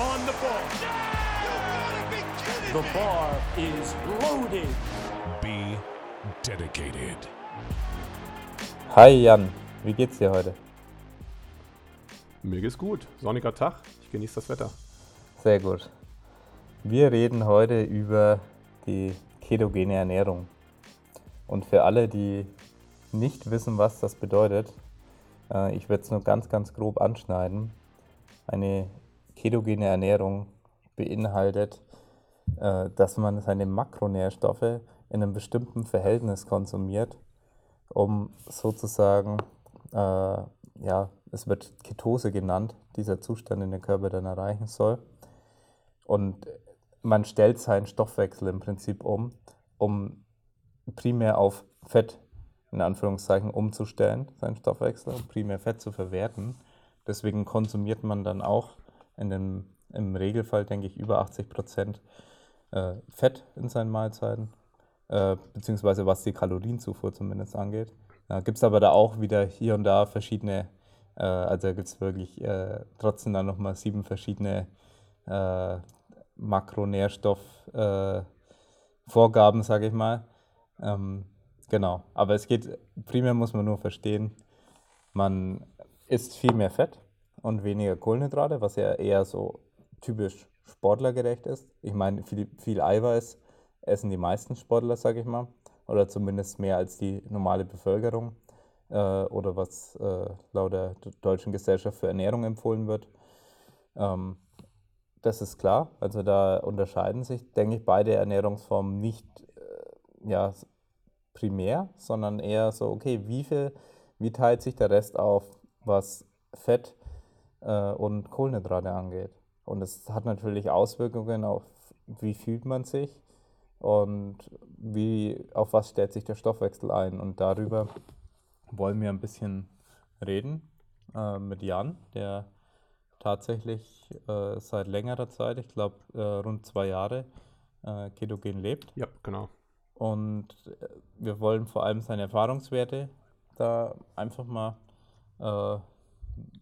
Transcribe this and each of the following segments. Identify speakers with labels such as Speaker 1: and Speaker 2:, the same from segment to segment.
Speaker 1: on the ball. The bar is loaded.
Speaker 2: Be dedicated.
Speaker 3: Hi Jan, wie geht's dir heute?
Speaker 4: Mir geht's gut. Sonniger Tag. Ich genieße das Wetter.
Speaker 3: Sehr gut. Wir reden heute über die ketogene Ernährung. Und für alle, die nicht wissen, was das bedeutet, äh, ich werde es nur ganz, ganz grob anschneiden. Eine ketogene Ernährung beinhaltet, äh, dass man seine Makronährstoffe in einem bestimmten Verhältnis konsumiert, um sozusagen, äh, ja, es wird Ketose genannt, dieser Zustand, den der Körper dann erreichen soll. Und man stellt seinen Stoffwechsel im Prinzip um, um primär auf Fett in Anführungszeichen umzustellen, seinen Stoffwechsel, um primär Fett zu verwerten. Deswegen konsumiert man dann auch in dem, im Regelfall, denke ich, über 80 Prozent äh, Fett in seinen Mahlzeiten, äh, beziehungsweise was die Kalorienzufuhr zumindest angeht. Ja, gibt es aber da auch wieder hier und da verschiedene, äh, also gibt es wirklich äh, trotzdem dann nochmal sieben verschiedene äh, Makronährstoffvorgaben, sage ich mal. Ähm, genau, aber es geht, primär muss man nur verstehen, man isst viel mehr Fett und weniger Kohlenhydrate, was ja eher so typisch sportlergerecht ist. Ich meine, viel, viel Eiweiß essen die meisten Sportler, sage ich mal, oder zumindest mehr als die normale Bevölkerung äh, oder was äh, laut der Deutschen Gesellschaft für Ernährung empfohlen wird. Ähm, das ist klar, also da unterscheiden sich, denke ich, beide Ernährungsformen nicht äh, ja, primär, sondern eher so, okay, wie viel, wie teilt sich der Rest auf, was Fett äh, und Kohlenhydrate angeht. Und es hat natürlich Auswirkungen auf, wie fühlt man sich und wie, auf was stellt sich der Stoffwechsel ein. Und darüber wollen wir ein bisschen reden äh, mit Jan, der tatsächlich äh, seit längerer Zeit, ich glaube äh, rund zwei Jahre, äh, ketogen lebt.
Speaker 4: Ja, genau.
Speaker 3: Und äh, wir wollen vor allem seine Erfahrungswerte da einfach mal äh,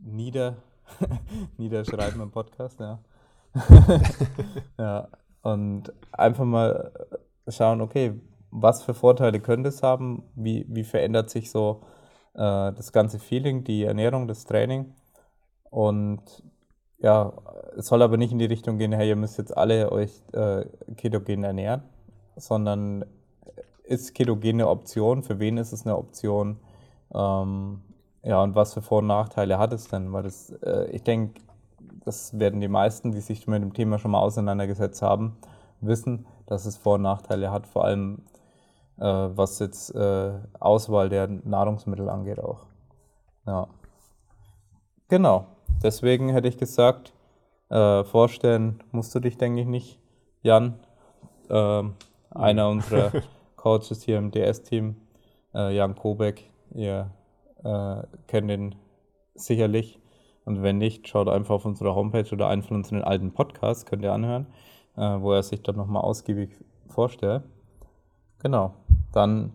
Speaker 3: nieder, niederschreiben im Podcast, ja. ja. Und einfach mal schauen, okay, was für Vorteile könnte es haben, wie, wie verändert sich so äh, das ganze Feeling, die Ernährung, das Training. Und ja, es soll aber nicht in die Richtung gehen, hey, ihr müsst jetzt alle euch äh, ketogen ernähren, sondern ist ketogene Option, für wen ist es eine Option? Ähm, ja, und was für Vor- und Nachteile hat es denn? Weil das, äh, ich denke, das werden die meisten, die sich mit dem Thema schon mal auseinandergesetzt haben, wissen, dass es Vor- und Nachteile hat, vor allem äh, was jetzt äh, Auswahl der Nahrungsmittel angeht auch. Ja. Genau. Deswegen hätte ich gesagt, äh, vorstellen musst du dich, denke ich, nicht, Jan. Ähm, einer unserer Coaches hier im DS-Team, äh, Jan Kobeck. Ihr äh, kennt ihn sicherlich. Und wenn nicht, schaut einfach auf unserer Homepage oder einen von unseren alten Podcasts, könnt ihr anhören, äh, wo er sich dann nochmal ausgiebig vorstellt. Genau. Dann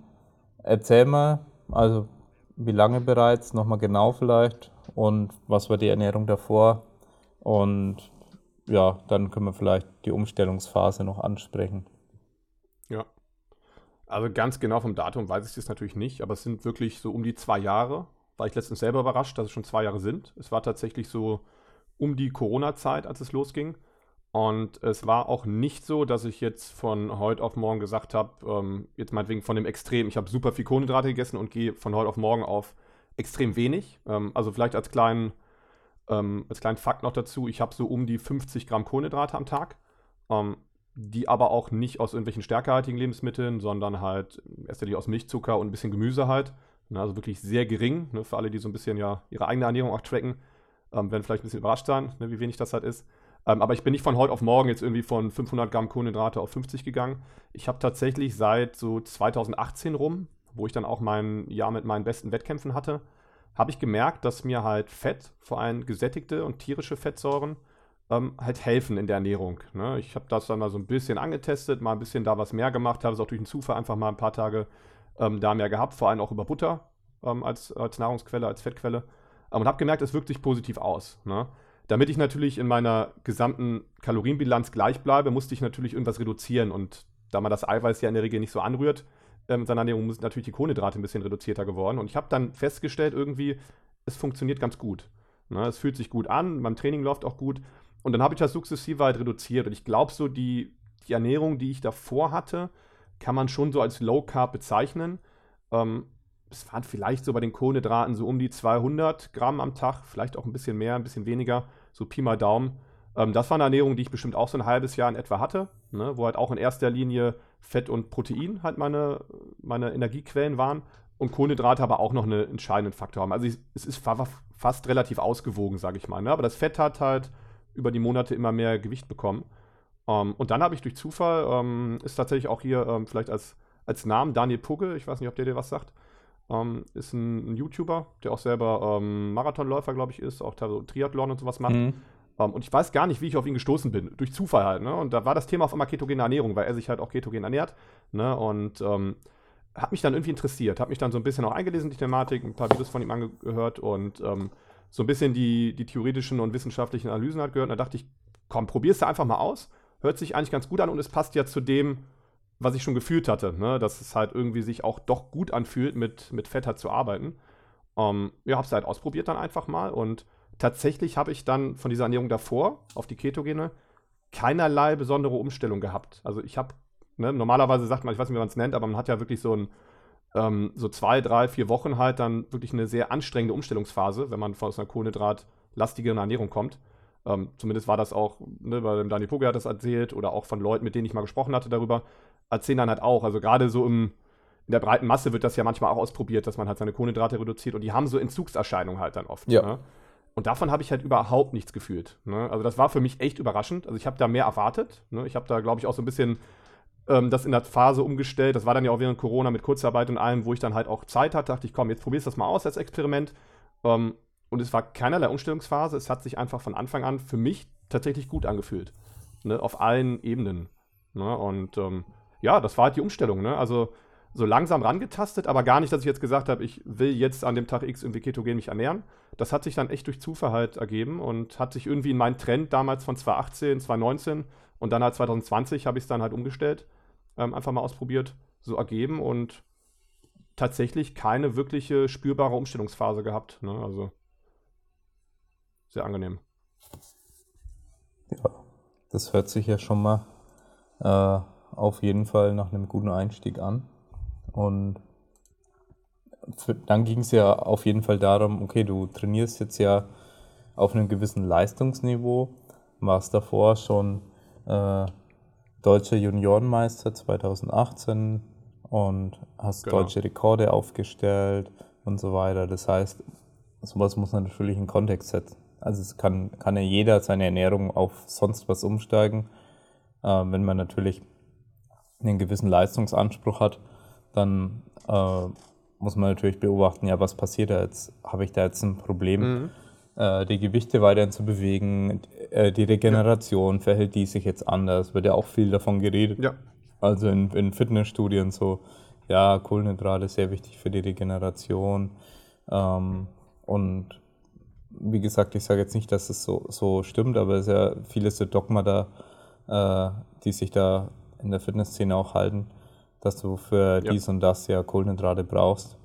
Speaker 3: erzähl mal, also wie lange bereits, nochmal genau vielleicht und was war die Ernährung davor und ja, dann können wir vielleicht die Umstellungsphase noch ansprechen.
Speaker 4: Also ganz genau vom Datum weiß ich es natürlich nicht, aber es sind wirklich so um die zwei Jahre. War ich letztens selber überrascht, dass es schon zwei Jahre sind. Es war tatsächlich so um die Corona-Zeit, als es losging. Und es war auch nicht so, dass ich jetzt von heute auf morgen gesagt habe, ähm, jetzt meinetwegen von dem Extrem, ich habe super viel Kohlenhydrate gegessen und gehe von heute auf morgen auf extrem wenig. Ähm, also vielleicht als kleinen, ähm, als kleinen Fakt noch dazu, ich habe so um die 50 Gramm Kohlenhydrate am Tag, ähm, die aber auch nicht aus irgendwelchen stärkehaltigen Lebensmitteln, sondern halt erst aus Milchzucker und ein bisschen Gemüse halt. Ne, also wirklich sehr gering, ne, für alle, die so ein bisschen ja ihre eigene Ernährung auch tracken, ähm, werden vielleicht ein bisschen überrascht sein, ne, wie wenig das halt ist. Ähm, aber ich bin nicht von heute auf morgen jetzt irgendwie von 500 Gramm Kohlenhydrate auf 50 gegangen. Ich habe tatsächlich seit so 2018 rum, wo ich dann auch mein Jahr mit meinen besten Wettkämpfen hatte, habe ich gemerkt, dass mir halt Fett, vor allem gesättigte und tierische Fettsäuren, ähm, halt helfen in der Ernährung. Ne? Ich habe das dann mal so ein bisschen angetestet, mal ein bisschen da was mehr gemacht, habe es auch durch den Zufall einfach mal ein paar Tage ähm, da mehr gehabt, vor allem auch über Butter ähm, als, als Nahrungsquelle, als Fettquelle. Ähm, und habe gemerkt, es wirkt sich positiv aus. Ne? damit ich natürlich in meiner gesamten Kalorienbilanz gleich bleibe, musste ich natürlich irgendwas reduzieren. Und da man das Eiweiß ja in der Regel nicht so anrührt, ähm, seiner Ernährung sind natürlich die Kohlenhydrate ein bisschen reduzierter geworden. Und ich habe dann festgestellt, irgendwie, es funktioniert ganz gut. Ne? Es fühlt sich gut an, beim Training läuft auch gut. Und dann habe ich das sukzessive halt reduziert. Und ich glaube, so die, die Ernährung, die ich davor hatte, kann man schon so als Low Carb bezeichnen. Ähm, es waren vielleicht so bei den Kohlenhydraten so um die 200 Gramm am Tag, vielleicht auch ein bisschen mehr, ein bisschen weniger, so Pi mal Daumen. Ähm, das war eine Ernährung, die ich bestimmt auch so ein halbes Jahr in etwa hatte, ne, wo halt auch in erster Linie Fett und Protein halt meine, meine Energiequellen waren und Kohlenhydrate aber auch noch einen entscheidenden Faktor haben. Also ich, es ist fa fast relativ ausgewogen, sage ich mal. Ne? Aber das Fett hat halt über die Monate immer mehr Gewicht bekommen. Um, ähm, und dann habe ich durch Zufall, um, ähm, ist tatsächlich auch hier um, ähm, vielleicht als, als Namen Daniel Pugge, ich weiß nicht, ob der dir was sagt, ist ein, ein, YouTuber, der auch selber Marathonläufer, glaube ich, ist, auch Triathlon und sowas macht. Mhm. und ich weiß gar nicht, wie ich auf ihn gestoßen bin, durch Zufall halt. Ne? Und da war das Thema auf einmal ketogene Ernährung, weil er sich halt auch ketogen ernährt. Ne? Und hat mich dann irgendwie interessiert, habe mich dann so ein bisschen auch eingelesen in die Thematik, ein paar Videos von ihm angehört und so ein bisschen die, die theoretischen und wissenschaftlichen Analysen hat gehört. Und da dachte ich, komm, probier's da einfach mal aus hört sich eigentlich ganz gut an und es passt ja zu dem, was ich schon gefühlt hatte, ne? dass es halt irgendwie sich auch doch gut anfühlt, mit, mit Fett halt zu arbeiten. Ähm, ja, hab's halt ausprobiert dann einfach mal und tatsächlich habe ich dann von dieser Ernährung davor auf die Ketogene keinerlei besondere Umstellung gehabt. Also ich habe, ne, normalerweise sagt man, ich weiß nicht, wie man es nennt, aber man hat ja wirklich so ein, ähm, so zwei, drei, vier Wochen halt dann wirklich eine sehr anstrengende Umstellungsphase, wenn man aus einer kohlenhydratlastigeren Ernährung kommt. Ähm, zumindest war das auch, ne, bei dem Dani Pugge hat das erzählt oder auch von Leuten, mit denen ich mal gesprochen hatte darüber, erzählen dann halt auch. Also gerade so im, in der breiten Masse wird das ja manchmal auch ausprobiert, dass man halt seine Kohlenhydrate reduziert und die haben so Entzugserscheinungen halt dann oft.
Speaker 3: Ja.
Speaker 4: Ne? Und davon habe ich halt überhaupt nichts gefühlt. Ne? Also das war für mich echt überraschend. Also ich habe da mehr erwartet. Ne? Ich habe da, glaube ich, auch so ein bisschen ähm, das in der Phase umgestellt. Das war dann ja auch während Corona mit Kurzarbeit und allem, wo ich dann halt auch Zeit hatte, dachte ich, komm, jetzt probierst du das mal aus als Experiment. Ähm, und es war keinerlei Umstellungsphase. Es hat sich einfach von Anfang an für mich tatsächlich gut angefühlt. Ne? Auf allen Ebenen. Ne? Und ähm, ja, das war halt die Umstellung. Ne? Also so langsam rangetastet, aber gar nicht, dass ich jetzt gesagt habe, ich will jetzt an dem Tag X irgendwie ketogen mich ernähren. Das hat sich dann echt durch Zufall halt ergeben und hat sich irgendwie in meinen Trend damals von 2018, 2019 und dann halt 2020 habe ich es dann halt umgestellt, ähm, einfach mal ausprobiert, so ergeben und tatsächlich keine wirkliche spürbare Umstellungsphase gehabt. Ne? Also sehr angenehm.
Speaker 3: Ja, das hört sich ja schon mal äh, auf jeden Fall nach einem guten Einstieg an. Und für, dann ging es ja auf jeden Fall darum, okay, du trainierst jetzt ja auf einem gewissen Leistungsniveau, warst davor schon äh, deutscher Juniorenmeister 2018 und hast genau. deutsche Rekorde aufgestellt und so weiter. Das heißt, sowas muss man natürlich in Kontext setzen. Also es kann, kann ja jeder seine Ernährung auf sonst was umsteigen. Äh, wenn man natürlich einen gewissen Leistungsanspruch hat, dann äh, muss man natürlich beobachten, ja, was passiert da jetzt? Habe ich da jetzt ein Problem, mhm. Äh, die Gewichte weiterhin zu bewegen? Äh, die Regeneration, ja. verhält die sich jetzt anders? Wird ja auch viel davon geredet.
Speaker 4: Ja.
Speaker 3: Also in, in Fitnessstudien so, ja, Kohlenhydrate ist sehr wichtig für die Regeneration. Ähm, und wie gesagt, ich sage jetzt nicht, dass es so, so stimmt, aber es ist ja vieles so Dogma da, äh, die sich da in der Fitnessszene auch halten, dass du für ja. dies und das ja Kohlenhydrate brauchst.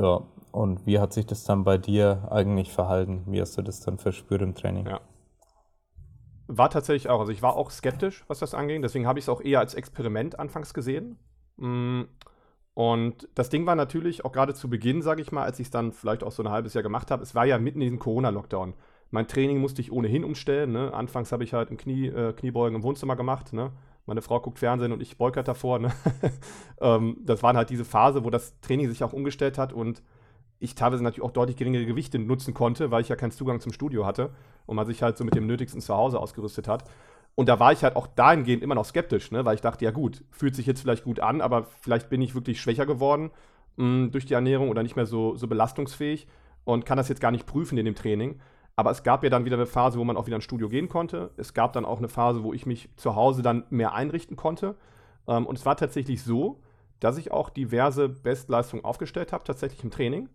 Speaker 3: Ja, und wie hat sich das dann bei dir eigentlich verhalten? Wie hast du das dann verspürt im Training?
Speaker 4: Ja. War tatsächlich auch, also ich war auch skeptisch, was das angeht, deswegen habe ich es auch eher als Experiment anfangs gesehen. Mm, und das Ding war natürlich auch gerade zu Beginn, sage ich mal, als ich es dann vielleicht auch so ein halbes Jahr gemacht habe, es war ja mitten in diesem Corona-Lockdown. Mein Training musste ich ohnehin umstellen. Ne? Anfangs habe ich halt im Knie, äh, Kniebeugen im Wohnzimmer gemacht. Ne? Meine Frau guckt Fernsehen und ich halt davor. Ne? ähm, das war halt diese Phase, wo das Training sich auch umgestellt hat und ich teilweise natürlich auch deutlich geringere Gewichte nutzen konnte, weil ich ja keinen Zugang zum Studio hatte und man sich halt so mit dem Nötigsten zu Hause ausgerüstet hat. Und da war ich halt auch dahingehend immer noch skeptisch, ne? weil ich dachte, ja gut, fühlt sich jetzt vielleicht gut an, aber vielleicht bin ich wirklich schwächer geworden mh, mm, durch die Ernährung oder nicht mehr so, so belastungsfähig und kann das jetzt gar nicht prüfen in dem Training. Aber es gab ja dann wieder eine Phase, wo man auch wieder ins Studio gehen konnte. Es gab dann auch eine Phase, wo ich mich zu Hause dann mehr einrichten konnte. Ähm, und es war tatsächlich so, dass ich auch diverse Bestleistungen aufgestellt habe, tatsächlich im Training.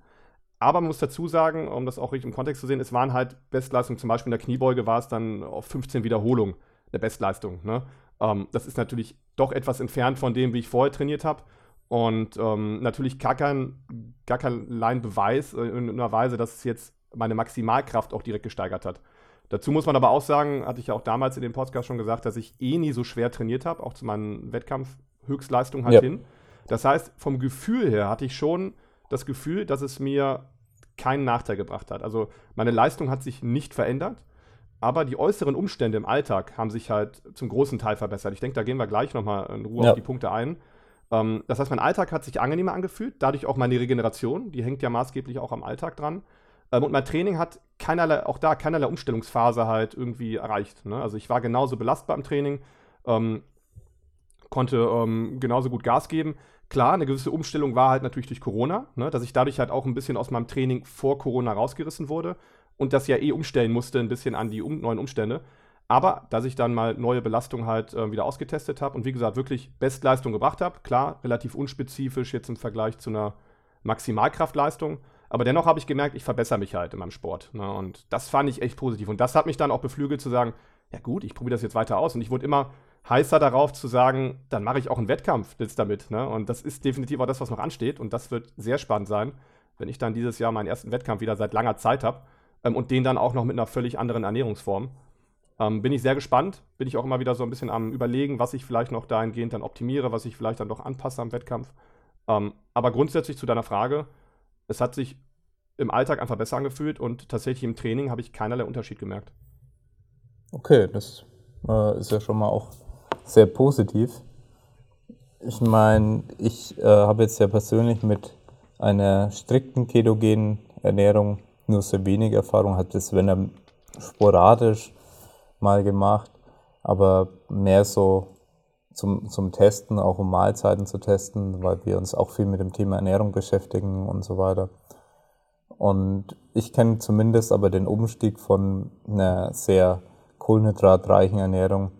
Speaker 4: aber man muss dazu sagen, um das auch richtig im Kontext zu sehen, es waren halt Bestleistungen, zum Beispiel in der Kniebeuge war es dann auf 15 Wiederholungen eine Bestleistung. Ne? Ähm, das ist natürlich doch etwas entfernt von dem, wie ich vorher trainiert habe. Und ähm, natürlich gar kein, gar kein Beweis äh, in einer Weise, dass es jetzt meine Maximalkraft auch direkt gesteigert hat. Dazu muss man aber auch sagen, hatte ich ja auch damals in dem Podcast schon gesagt, dass ich eh nie so schwer trainiert habe, auch zu meinen Wettkampfhöchstleistungen halt ja. hin. Das heißt, vom Gefühl her hatte ich schon das Gefühl, dass es mir keinen Nachteil gebracht hat. Also meine Leistung hat sich nicht verändert, aber die äußeren Umstände im Alltag haben sich halt zum großen Teil verbessert. Ich denke, da gehen wir gleich nochmal in Ruhe ja. auf die Punkte ein. Ähm, das heißt, mein Alltag hat sich angenehmer angefühlt, dadurch auch meine Regeneration, die hängt ja maßgeblich auch am Alltag dran. Ähm, und mein Training hat keinerlei, auch da keinerlei Umstellungsphase halt irgendwie erreicht. Ne? Also ich war genauso belastbar im Training, ähm, konnte ähm, genauso gut Gas geben. Klar, eine gewisse Umstellung war halt natürlich durch Corona, ne, dass ich dadurch halt auch ein bisschen aus meinem Training vor Corona rausgerissen wurde und das ja eh umstellen musste, ein bisschen an die um, neuen Umstände. Aber dass ich dann mal neue Belastungen halt äh, wieder ausgetestet habe und wie gesagt wirklich Bestleistung gebracht habe, klar, relativ unspezifisch jetzt im Vergleich zu einer Maximalkraftleistung. Aber dennoch habe ich gemerkt, ich verbessere mich halt in meinem Sport. Ne? Und das fand ich echt positiv. Und das hat mich dann auch beflügelt zu sagen, ja gut, ich probiere das jetzt weiter aus. Und ich wurde immer heißer darauf zu sagen, dann mache ich auch einen Wettkampf jetzt damit. Ne? Und das ist definitiv auch das, was noch ansteht. Und das wird sehr spannend sein, wenn ich dann dieses Jahr meinen ersten Wettkampf wieder seit langer Zeit habe ähm, und den dann auch noch mit einer völlig anderen Ernährungsform. Ähm, bin ich sehr gespannt. Bin ich auch immer wieder so ein bisschen am Überlegen, was ich vielleicht noch dahingehend dann optimiere, was ich vielleicht dann doch anpasse am Wettkampf. Ähm, aber grundsätzlich zu deiner Frage, es hat sich im Alltag einfach besser angefühlt und tatsächlich im Training habe ich keinerlei Unterschied gemerkt.
Speaker 3: Okay, das äh, ist ja schon mal auch sehr positiv. Ich meine, ich äh, habe jetzt ja persönlich mit einer strikten ketogenen Ernährung nur sehr wenig Erfahrung, hat das, wenn er sporadisch mal gemacht, aber mehr so zum, zum Testen, auch um Mahlzeiten zu testen, weil wir uns auch viel mit dem Thema Ernährung beschäftigen und so weiter. Und ich kenne zumindest aber den Umstieg von einer sehr kohlenhydratreichen Ernährung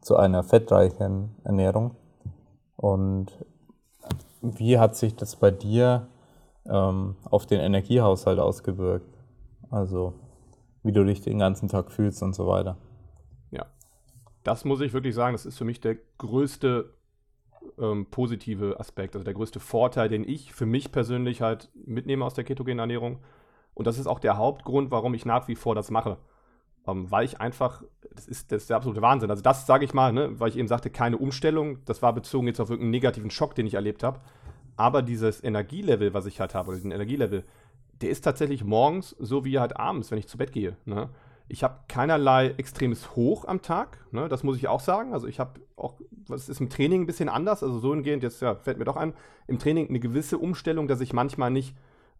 Speaker 3: zu einer fettreichen Ernährung. Und wie hat sich das bei dir ähm, auf den Energiehaushalt ausgewirkt? Also wie du dich den ganzen Tag fühlst und so weiter.
Speaker 4: Ja, das muss ich wirklich sagen, das ist für mich der größte ähm, positive Aspekt, also der größte Vorteil, den ich für mich persönlich halt mitnehme aus der ketogenen Ernährung. Und das ist auch der Hauptgrund, warum ich nach wie vor das mache. Ähm, weil ich einfach, das ist, das ist der absolute Wahnsinn. Also das sage ich mal, ne, weil ich eben sagte, keine Umstellung. Das war bezogen jetzt auf irgendeinen negativen Schock, den ich erlebt habe. Aber dieses Energielevel, was ich halt habe, diesen Energielevel, der ist tatsächlich morgens so wie halt abends, wenn ich zu Bett gehe. Ne? Ich habe keinerlei extremes Hoch am Tag, ne? das muss ich auch sagen. Also ich habe auch, was ist im Training ein bisschen anders, also so hingehend, jetzt ja, fällt mir doch ein, im Training eine gewisse Umstellung, dass ich manchmal nicht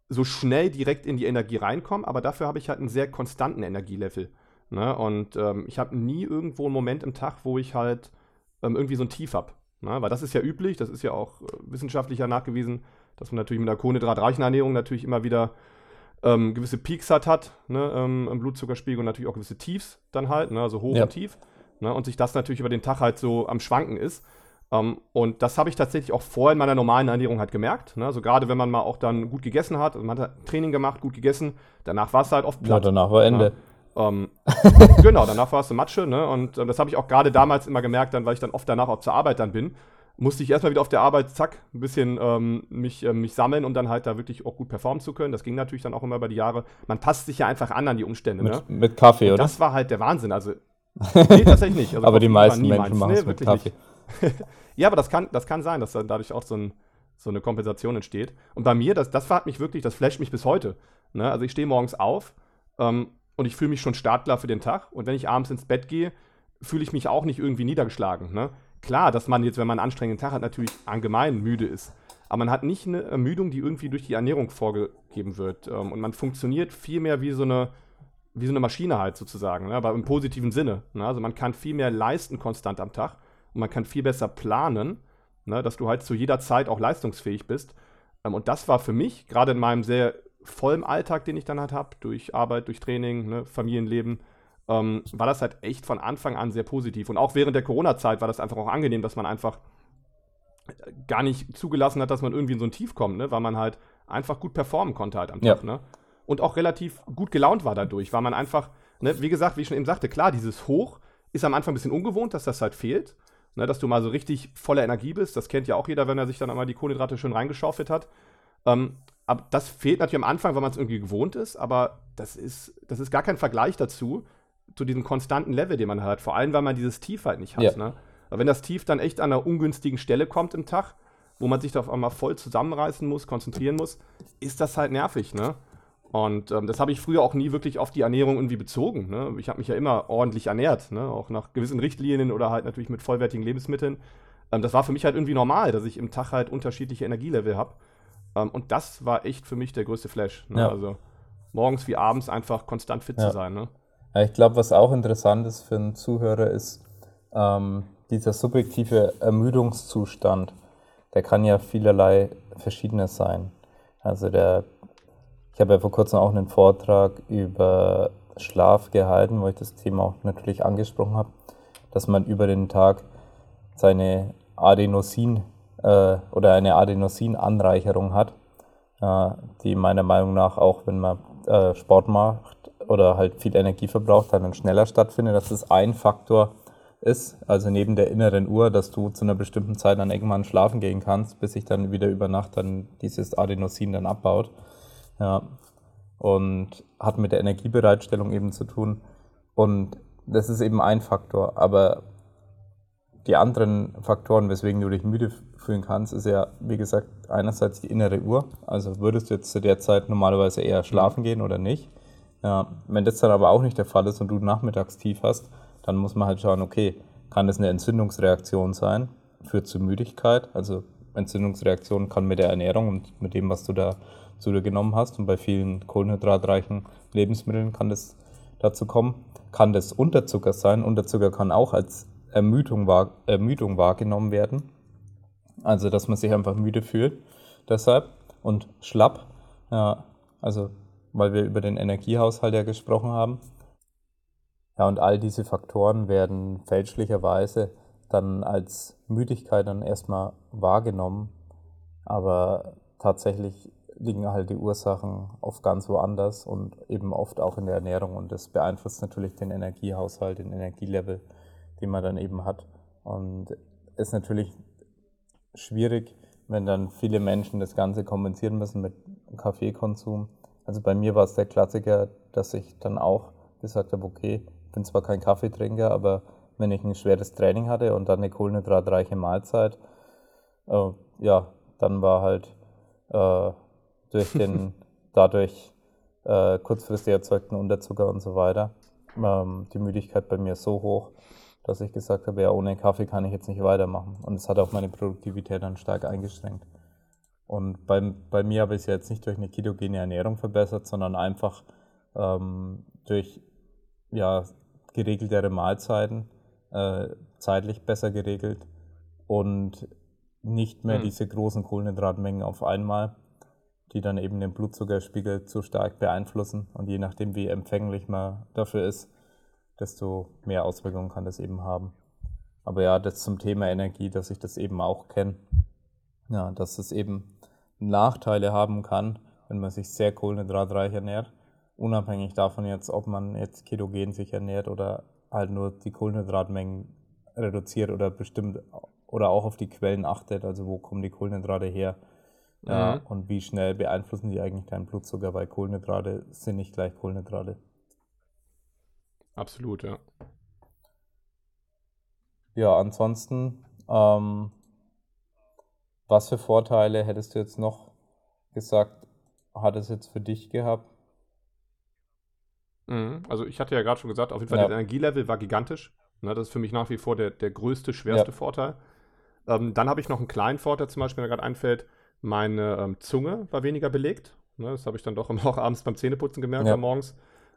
Speaker 4: so schnell direkt in die Energie reinkomme, aber dafür habe ich halt einen sehr konstanten Energielevel. Ne? Und ähm, ich habe nie irgendwo einen Moment im Tag, wo ich halt ähm, irgendwie so ein Tief habe. Ne? Weil das ist ja üblich, das ist ja auch äh, wissenschaftlicher nachgewiesen, dass man natürlich mit einer kohlenhydratreichen Ernährung natürlich immer wieder ähm, gewisse Peaks hat, hat ne, ähm, im Blutzuckerspiegel und natürlich auch gewisse Tiefs dann halt, ne, also hoch ja. und tief. Ne, und sich das natürlich über den Tag halt so am Schwanken ist. Um, ähm, und das habe ich tatsächlich auch vorher in meiner normalen Ernährung halt gemerkt. Ne? Also gerade wenn man mal auch dann gut gegessen hat, also man hat Training gemacht, gut gegessen, danach war es halt oft
Speaker 3: platt. Ja, danach war Ende.
Speaker 4: Um, genau, danach war es eine Matsche. Ne? Und äh, das habe ich auch gerade damals immer gemerkt, dann, weil ich dann oft danach auch zur Arbeit dann bin musste ich erstmal wieder auf der Arbeit, zack, ein bisschen ähm, mich, äh, mich sammeln, um dann halt da wirklich auch gut performen zu können. Das ging natürlich dann auch immer über die Jahre. Man passt sich ja einfach an an die Umstände.
Speaker 3: Mit,
Speaker 4: ne?
Speaker 3: mit Kaffee, oder?
Speaker 4: Das war halt der Wahnsinn. Also, nee, tatsächlich nicht. Also,
Speaker 3: aber die meisten Menschen machen es nee, mit Kaffee.
Speaker 4: ja, aber das kann, das kann sein, dass dann dadurch auch so, ein, so eine Kompensation entsteht. Und bei mir, das, das hat mich wirklich, das flasht mich bis heute. Ne? Also ich stehe morgens auf ähm, und ich fühle mich schon startklar für den Tag. Und wenn ich abends ins Bett gehe, fühle ich mich auch nicht irgendwie niedergeschlagen. Ne? Klar, dass man jetzt, wenn man einen anstrengenden Tag hat, natürlich allgemein müde ist. Aber man hat nicht eine Ermüdung, die irgendwie durch die Ernährung vorgegeben wird. Ähm, und man funktioniert viel mehr wie so eine, wie so eine Maschine halt sozusagen, ne? aber im positiven Sinne. Ne? Also man kann viel mehr leisten konstant am Tag und man kann viel besser planen, ne? dass du halt zu jeder Zeit auch leistungsfähig bist. Ähm, und das war für mich, gerade in meinem sehr vollen Alltag, den ich dann halt habe, durch Arbeit, durch Training? Familienleben, ähm, war das halt echt von Anfang an sehr positiv. Und auch während der Corona-Zeit war das einfach auch angenehm, dass man einfach gar nicht zugelassen hat, dass man irgendwie in so ein Tief kommt, ne? weil man halt einfach gut performen konnte halt am
Speaker 3: Ja.
Speaker 4: Tag, ne? Und auch relativ gut gelaunt war dadurch, weil man einfach, ne, wie gesagt, wie ich schon eben sagte, klar, dieses Hoch ist am Anfang ein bisschen ungewohnt, dass das halt fehlt. Ne, dass du mal so richtig voller Energie bist. Das kennt ja auch jeder, wenn er sich dann einmal die Kohlenhydrate schön reingeschaufelt hat. Ähm, aber das fehlt natürlich am Anfang, weil man es irgendwie gewohnt ist, aber das ist, das ist gar kein Vergleich dazu, zu diesem konstanten Level, den man hat. Vor allem, weil man dieses Tief halt nicht hat.
Speaker 3: Ja.
Speaker 4: Ne? Aber wenn das Tief dann echt an einer ungünstigen Stelle kommt im Tag, wo man sich da auf einmal voll zusammenreißen muss, konzentrieren muss, ist das halt nervig, ne? Und ähm, das habe ich früher auch nie wirklich auf die Ernährung irgendwie bezogen. Ne? Ich habe mich ja immer ordentlich ernährt, ne? auch nach gewissen Richtlinien oder halt natürlich mit vollwertigen Lebensmitteln. Ähm, das war für mich halt irgendwie normal, dass ich im Tag halt unterschiedliche Energielevel habe. Ähm, und das war echt für mich der größte Flash. Ne?
Speaker 3: Ja.
Speaker 4: Also morgens wie abends einfach konstant fit
Speaker 3: Ja.
Speaker 4: zu sein. Ne?
Speaker 3: Ich glaube, was auch interessant ist für einen Zuhörer, ist ähm, dieser subjektive Ermüdungszustand. Der kann ja vielerlei verschiedenes sein. Also der, ich habe ja vor kurzem auch einen Vortrag über Schlaf gehalten, wo ich das Thema auch natürlich angesprochen habe, dass man über den Tag seine Adenosin äh, oder eine Adenosinanreicherung hat, äh, die meiner Meinung nach auch, wenn man äh, Sport macht oder halt viel Energie verbraucht, dann schneller stattfindet, dass das ein Faktor ist, also neben der inneren Uhr, dass du zu einer bestimmten Zeit dann irgendwann schlafen gehen kannst, bis sich dann wieder über Nacht dann dieses Adenosin dann abbaut. Ja. Und hat mit der Energiebereitstellung eben zu tun. Und das ist eben ein Faktor. Aber die anderen Faktoren, weswegen du dich müde fühlen kannst, ist ja, wie gesagt, einerseits die innere Uhr. Also würdest du jetzt zu der Zeit normalerweise eher schlafen gehen oder nicht? Ja, wenn das dann aber auch nicht der Fall ist und du Nachmittagstief hast, dann muss man halt schauen, okay, kann das eine Entzündungsreaktion sein? Führt zu Müdigkeit? Also Entzündungsreaktion kann mit der Ernährung und mit dem, was du da zu dir genommen hast. Und bei vielen kohlenhydratreichen Lebensmitteln kann das dazu kommen. Kann das Unterzucker sein? Unterzucker kann auch als Ermüdung, wahr, Ermüdung wahrgenommen werden. Also, dass man sich einfach müde fühlt. Deshalb. Und schlapp. Ja, also, weil wir über den Energiehaushalt ja gesprochen haben. Ja, und all diese Faktoren werden fälschlicherweise dann als Müdigkeit dann erstmal wahrgenommen. Aber tatsächlich liegen halt die Ursachen oft ganz woanders und eben oft auch in der Ernährung. Und das beeinflusst natürlich den Energiehaushalt, den Energielevel, den man dann eben hat. Und ist natürlich schwierig, wenn dann viele Menschen das Ganze kompensieren müssen mit Kaffeekonsum. Also bei mir war es der Klassiker, dass ich dann auch gesagt habe, okay, ich bin zwar kein Kaffeetrinker, aber wenn ich ein schweres Training hatte und dann eine kohlenhydratreiche Mahlzeit, äh, ja, dann war halt äh, durch den dadurch äh, kurzfristig erzeugten Unterzucker und so weiter ähm, die Müdigkeit bei mir so hoch, dass ich gesagt habe, ja, ohne Kaffee kann ich jetzt nicht weitermachen. Und es hat auch meine Produktivität dann stark eingeschränkt. Und bei, bei mir habe ich es ja jetzt nicht durch eine ketogene Ernährung verbessert, sondern einfach ähm, durch ja, geregeltere Mahlzeiten, äh, zeitlich besser geregelt und nicht mehr
Speaker 4: Hm.
Speaker 3: diese großen Kohlenhydratmengen auf einmal, die dann eben den Blutzuckerspiegel zu stark beeinflussen. Und je nachdem, wie empfänglich man dafür ist, desto mehr Auswirkungen kann das eben haben. Aber ja, das zum Thema Energie, dass ich das eben auch kenne. Ja, dass es eben Nachteile haben kann, wenn man sich sehr kohlenhydratreich ernährt. Unabhängig davon jetzt, ob man jetzt ketogen sich ernährt oder halt nur die Kohlenhydratmengen reduziert oder bestimmt oder auch auf die Quellen achtet, also wo kommen die Kohlenhydrate her ja,
Speaker 4: Mhm.
Speaker 3: und wie schnell beeinflussen die eigentlich deinen Blutzucker, weil Kohlenhydrate sind nicht gleich Kohlenhydrate.
Speaker 4: Absolut, ja.
Speaker 3: Ja, ansonsten, ähm, was für Vorteile hättest du jetzt noch gesagt, hat es jetzt für dich gehabt?
Speaker 4: Mhm. Also ich hatte ja gerade schon gesagt, auf jeden Fall
Speaker 3: Ja.
Speaker 4: das Energielevel war gigantisch. Ne, das ist für mich nach wie vor der, der größte, schwerste
Speaker 3: Ja.
Speaker 4: Vorteil. Ähm, dann habe ich noch einen kleinen Vorteil, zum Beispiel, der mir gerade einfällt, meine ähm, Zunge war weniger belegt. Ne, das habe ich dann doch immer auch abends beim Zähneputzen gemerkt
Speaker 3: Ja.
Speaker 4: oder morgens.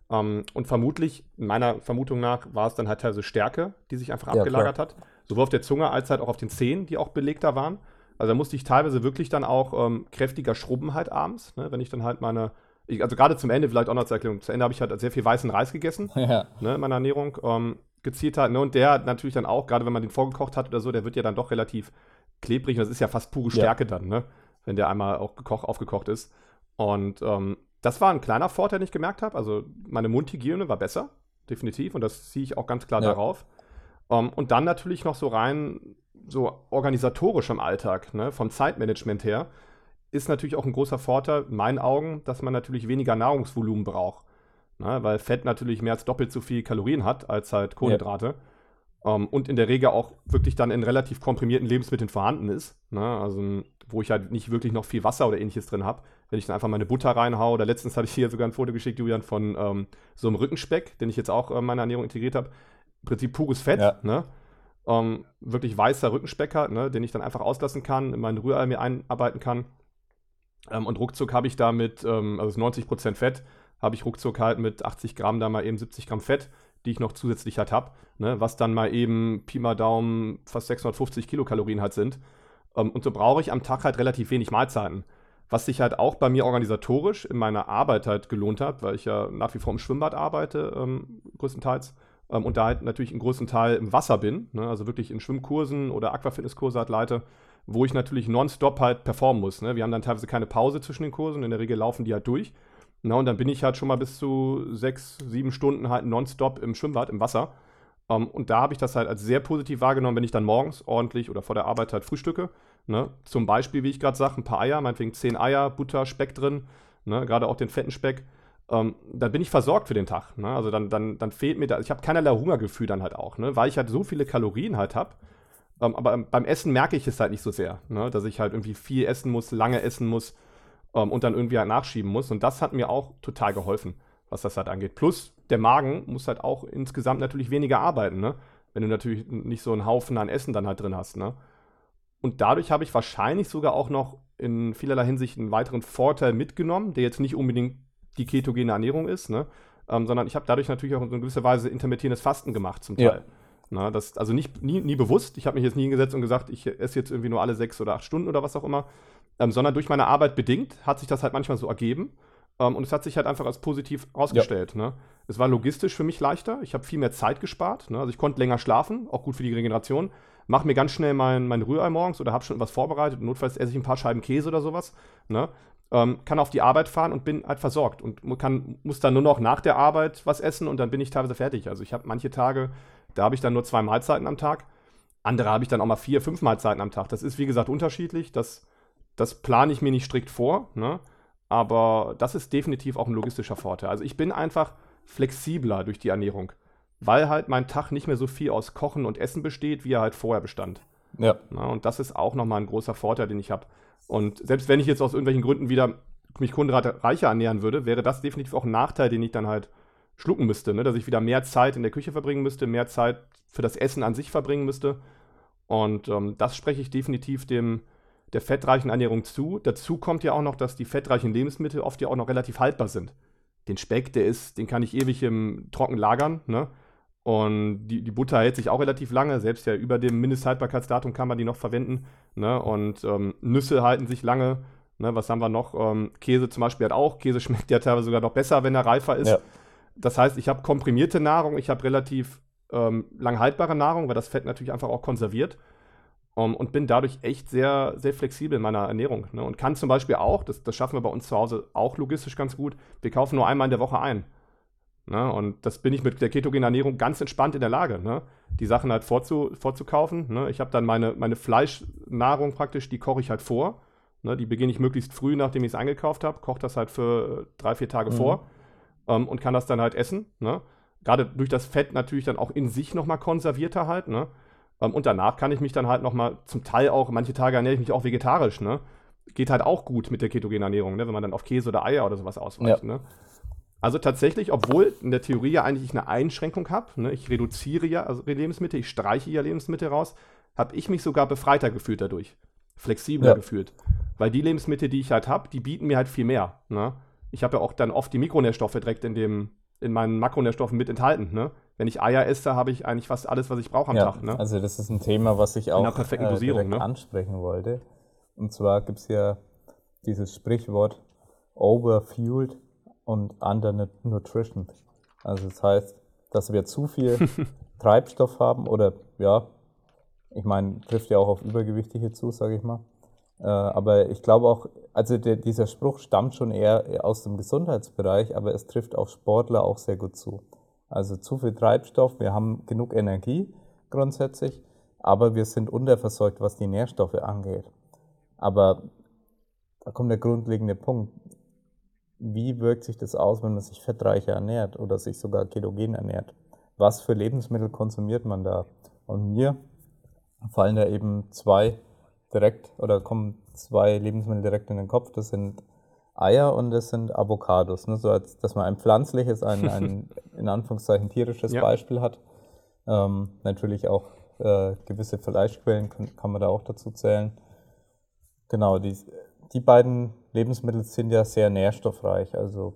Speaker 4: Ähm, und vermutlich, meiner Vermutung nach, war es dann halt teilweise Stärke, die sich einfach abgelagert hat. Sowohl auf der Zunge als halt auch auf den Zähnen, die auch belegter waren. Also da musste ich teilweise wirklich dann auch ähm, kräftiger schrubben halt abends, ne, wenn ich dann halt meine, ich, also gerade zum Ende, vielleicht auch noch zur Erklärung, zu Ende habe ich halt sehr viel weißen Reis gegessen
Speaker 3: ja,
Speaker 4: ne, in meiner Ernährung ähm, gezielt hat. Ne, und der natürlich dann auch, gerade wenn man den vorgekocht hat oder so, der wird ja dann doch relativ klebrig. Und das ist ja fast pure
Speaker 3: Ja.
Speaker 4: Stärke dann. Ne? wenn der einmal auch gekocht, aufgekocht ist. Und ähm, das war ein kleiner Vorteil, den ich gemerkt habe. Also meine Mundhygiene war besser, definitiv. Und das ziehe ich auch ganz klar ja. darauf. Um, ähm, und dann natürlich noch so rein, so organisatorisch im Alltag, ne, vom Zeitmanagement her, ist natürlich auch ein großer Vorteil, in meinen Augen, dass man natürlich weniger Nahrungsvolumen braucht. Ne, weil Fett natürlich mehr als doppelt so viel Kalorien hat als halt Kohlenhydrate. Ja. Ähm, und in der Regel auch wirklich dann in relativ komprimierten Lebensmitteln vorhanden ist. Ne, also, wo ich halt nicht wirklich noch viel Wasser oder ähnliches drin habe. Wenn ich dann einfach meine Butter reinhaue, oder letztens hatte ich hier sogar ein Foto geschickt, Julian, von ähm, so einem Rückenspeck, den ich jetzt auch äh, in meine Ernährung integriert habe. Im Prinzip pures Fett, ja. ne? Um, wirklich weißer Rückenspeck hat, ne? den ich dann einfach auslassen kann, in meinen Rührei mir einarbeiten kann. Ähm, und ruckzuck habe ich da mit, ähm, also 90% Fett, habe ich ruckzuck halt mit 80 Gramm da mal eben 70 Gramm Fett die ich noch zusätzlich halt habe, ne, was dann mal eben Pi mal Daumen fast 650 Kilokalorien halt sind. Ähm, und so brauche ich am Tag halt relativ wenig Mahlzeiten. Was sich halt auch bei mir organisatorisch in meiner Arbeit halt gelohnt hat, weil ich ja nach wie vor im Schwimmbad arbeite, ähm, größtenteils, ähm, und da halt natürlich einen größten Teil im Wasser bin, ne, also wirklich in Schwimmkursen oder Aquafitnesskurse halt leite, wo ich natürlich nonstop halt performen muss. Ne. Wir haben dann teilweise keine Pause zwischen den Kursen, in der Regel laufen die halt durch. Na, und dann bin ich halt schon mal bis zu sechs, sieben Stunden halt nonstop im Schwimmbad, im Wasser. Um, ähm, und da habe ich das halt als sehr positiv wahrgenommen, wenn ich dann morgens ordentlich oder vor der Arbeit halt frühstücke. Ne? Zum Beispiel, wie ich gerade sage, ein paar Eier, meinetwegen zehn Eier, Butter, Speck drin, ne? gerade auch den fetten Speck. Ähm, dann bin ich versorgt für den Tag. Ne? Also dann, dann, dann fehlt mir da, ich habe keinerlei Hungergefühl dann halt auch, ne? weil ich halt so viele Kalorien halt habe. Ähm, aber beim Essen merke ich es halt nicht so sehr, ne? dass ich halt irgendwie viel essen muss, lange essen muss ähm, und dann irgendwie halt nachschieben muss. Und das hat mir auch total geholfen, was das halt angeht. Plus, der Magen muss halt auch insgesamt natürlich weniger arbeiten, ne? Wenn du natürlich nicht so einen Haufen an Essen dann halt drin hast, ne? Und dadurch habe ich wahrscheinlich sogar auch noch in vielerlei Hinsicht einen weiteren Vorteil mitgenommen, der jetzt nicht unbedingt die ketogene Ernährung ist, ne? Ähm, sondern ich habe dadurch natürlich auch in gewisser Weise intermittierendes Fasten gemacht zum Teil. Ja. Na, das, also nicht, nie, nie bewusst. Ich habe mich jetzt nie hingesetzt und gesagt, ich esse jetzt irgendwie nur alle sechs oder acht Stunden oder was auch immer, ähm, sondern durch meine Arbeit bedingt hat sich das halt manchmal so ergeben. Ähm, und es hat sich halt einfach als positiv herausgestellt. Ja. Ne? Es war logistisch für mich leichter. Ich habe viel mehr Zeit gespart. Ne? Also ich konnte länger schlafen, auch gut für die Regeneration. Mache mir ganz schnell mein, mein Rührei morgens oder habe schon was vorbereitet. Notfalls esse ich ein paar Scheiben Käse oder sowas. Ne? Ähm, kann auf die Arbeit fahren und bin halt versorgt und kann, muss dann nur noch nach der Arbeit was essen und dann bin ich teilweise fertig. Also ich habe manche Tage, da habe ich dann nur zwei Mahlzeiten am Tag. Andere habe ich dann auch mal vier, fünf Mahlzeiten am Tag. Das ist, wie gesagt, unterschiedlich. Das das plane ich mir nicht strikt vor, ne? aber das ist definitiv auch ein logistischer Vorteil. Also ich bin einfach flexibler durch die Ernährung, weil halt mein Tag nicht mehr so viel aus Kochen und Essen besteht, wie er halt vorher bestand. Ja. Na, und das ist auch nochmal ein großer Vorteil, den ich habe. Und selbst wenn ich jetzt aus irgendwelchen Gründen wieder mich kohlenhydratreicher ernähren würde, wäre das definitiv auch ein Nachteil, den ich dann halt schlucken müsste, ne? dass ich wieder mehr Zeit in der Küche verbringen müsste, mehr Zeit für das Essen an sich verbringen müsste. Und ähm, das spreche ich definitiv dem, der fettreichen Ernährung zu. Dazu kommt ja auch noch, dass die fettreichen Lebensmittel oft ja auch noch relativ haltbar sind. Den Speck, der ist, den kann ich ewig im Trocken lagern, ne? Und die, die Butter hält sich auch relativ lange, selbst ja über dem Mindesthaltbarkeitsdatum kann man die noch verwenden. Ne? Und ähm, Nüsse halten sich lange. Ne? Was haben wir noch? Ähm, Käse zum Beispiel hat auch. Käse schmeckt ja teilweise sogar noch besser, wenn er reifer ist. Ja. Das heißt, ich habe komprimierte Nahrung, ich habe relativ ähm, lang haltbare Nahrung, weil das Fett natürlich einfach auch konserviert. Um, ähm, und bin dadurch echt sehr, sehr flexibel in meiner Ernährung. Ne? Und kann zum Beispiel auch, das, das schaffen wir bei uns zu Hause auch logistisch ganz gut, wir kaufen nur einmal in der Woche ein. Ne? Und das bin ich mit der ketogenen Ernährung ganz entspannt in der Lage, ne? die Sachen halt vorzu, vorzukaufen. Ne? Ich habe dann meine, meine Fleischnahrung praktisch, die koche ich halt vor. Ne? Die beginne ich möglichst früh, nachdem ich es eingekauft habe, koche das halt für drei, vier Tage mhm. vor ähm, und kann das dann halt essen. Ne? Gerade durch das Fett natürlich dann auch in sich nochmal konservierter halt. Ne? Ähm, und danach kann ich mich dann halt nochmal, zum Teil auch, manche Tage ernähre ich mich auch vegetarisch, ne? Geht halt auch gut mit der ketogenen Ernährung, ne? wenn man dann auf Käse oder Eier oder sowas ausweicht. Ja. Also tatsächlich, obwohl in der Theorie ja eigentlich eine Einschränkung habe, ne? ich reduziere ja also Lebensmittel, ich streiche ja Lebensmittel raus, habe ich mich sogar befreiter gefühlt dadurch. Flexibler ja. gefühlt. Weil die Lebensmittel, die ich halt habe, die bieten mir halt viel mehr. Ne? Ich habe ja auch dann oft die Mikronährstoffe direkt in, dem, in meinen Makronährstoffen mit enthalten. Ne? wenn ich Eier esse, habe ich eigentlich fast alles, was ich brauche am ja, Tag. Ne?
Speaker 3: Also das ist ein Thema, was ich auch
Speaker 4: äh, direkt
Speaker 3: ne? ansprechen wollte. Und zwar gibt es ja dieses Sprichwort overfueled und undernutrition. Also das heißt, dass wir zu viel Treibstoff haben oder ja, ich meine, trifft ja auch auf Übergewichtige zu, sage ich mal. Äh, aber ich glaube auch, also der, dieser Spruch stammt schon eher aus dem Gesundheitsbereich, aber es trifft auf Sportler auch sehr gut zu. Also zu viel Treibstoff, wir haben genug Energie grundsätzlich, aber wir sind unterversorgt, was die Nährstoffe angeht. Aber da kommt der grundlegende Punkt. Wie wirkt sich das aus, wenn man sich fettreicher ernährt oder sich sogar ketogen ernährt? Was für Lebensmittel konsumiert man da? Und mir fallen da eben zwei direkt oder kommen zwei Lebensmittel direkt in den Kopf. Das sind Eier und das sind Avocados. Ne? So als, dass man ein pflanzliches, ein, ein in Anführungszeichen tierisches ja. Beispiel hat. Ähm, natürlich auch äh, gewisse Fleischquellen kann, kann, man da auch dazu zählen. Genau, die, die beiden Lebensmittel sind ja sehr nährstoffreich. Also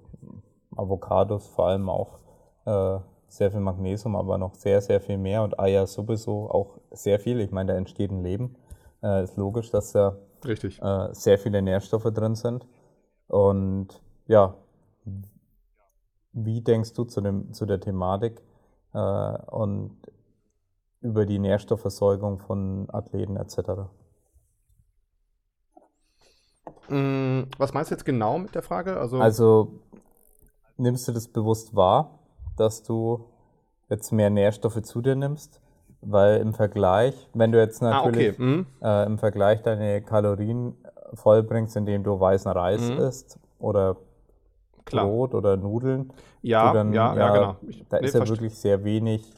Speaker 3: Avocados vor allem auch äh, sehr viel Magnesium, aber noch sehr, sehr viel mehr und Eier sowieso auch sehr viel. Ich meine, da entsteht ein Leben. Äh, ist logisch, dass da. Äh, sehr viele Nährstoffe drin sind. Und ja, wie denkst du zu, dem, zu der Thematik äh, und über die Nährstoffversorgung von Athleten etc.?
Speaker 4: Mm, was meinst du jetzt genau mit der Frage?
Speaker 3: Also, also nimmst du das bewusst wahr, dass du jetzt mehr Nährstoffe zu dir nimmst? Weil im Vergleich, wenn du jetzt natürlich ah, okay. mhm. äh, im Vergleich deine Kalorien vollbringst, indem du weißen Reis mhm. isst oder Klar. Brot oder Nudeln,
Speaker 4: ja, dann, ja, ja, ja, genau.
Speaker 3: Ich, da nee, ist ja wirklich sehr wenig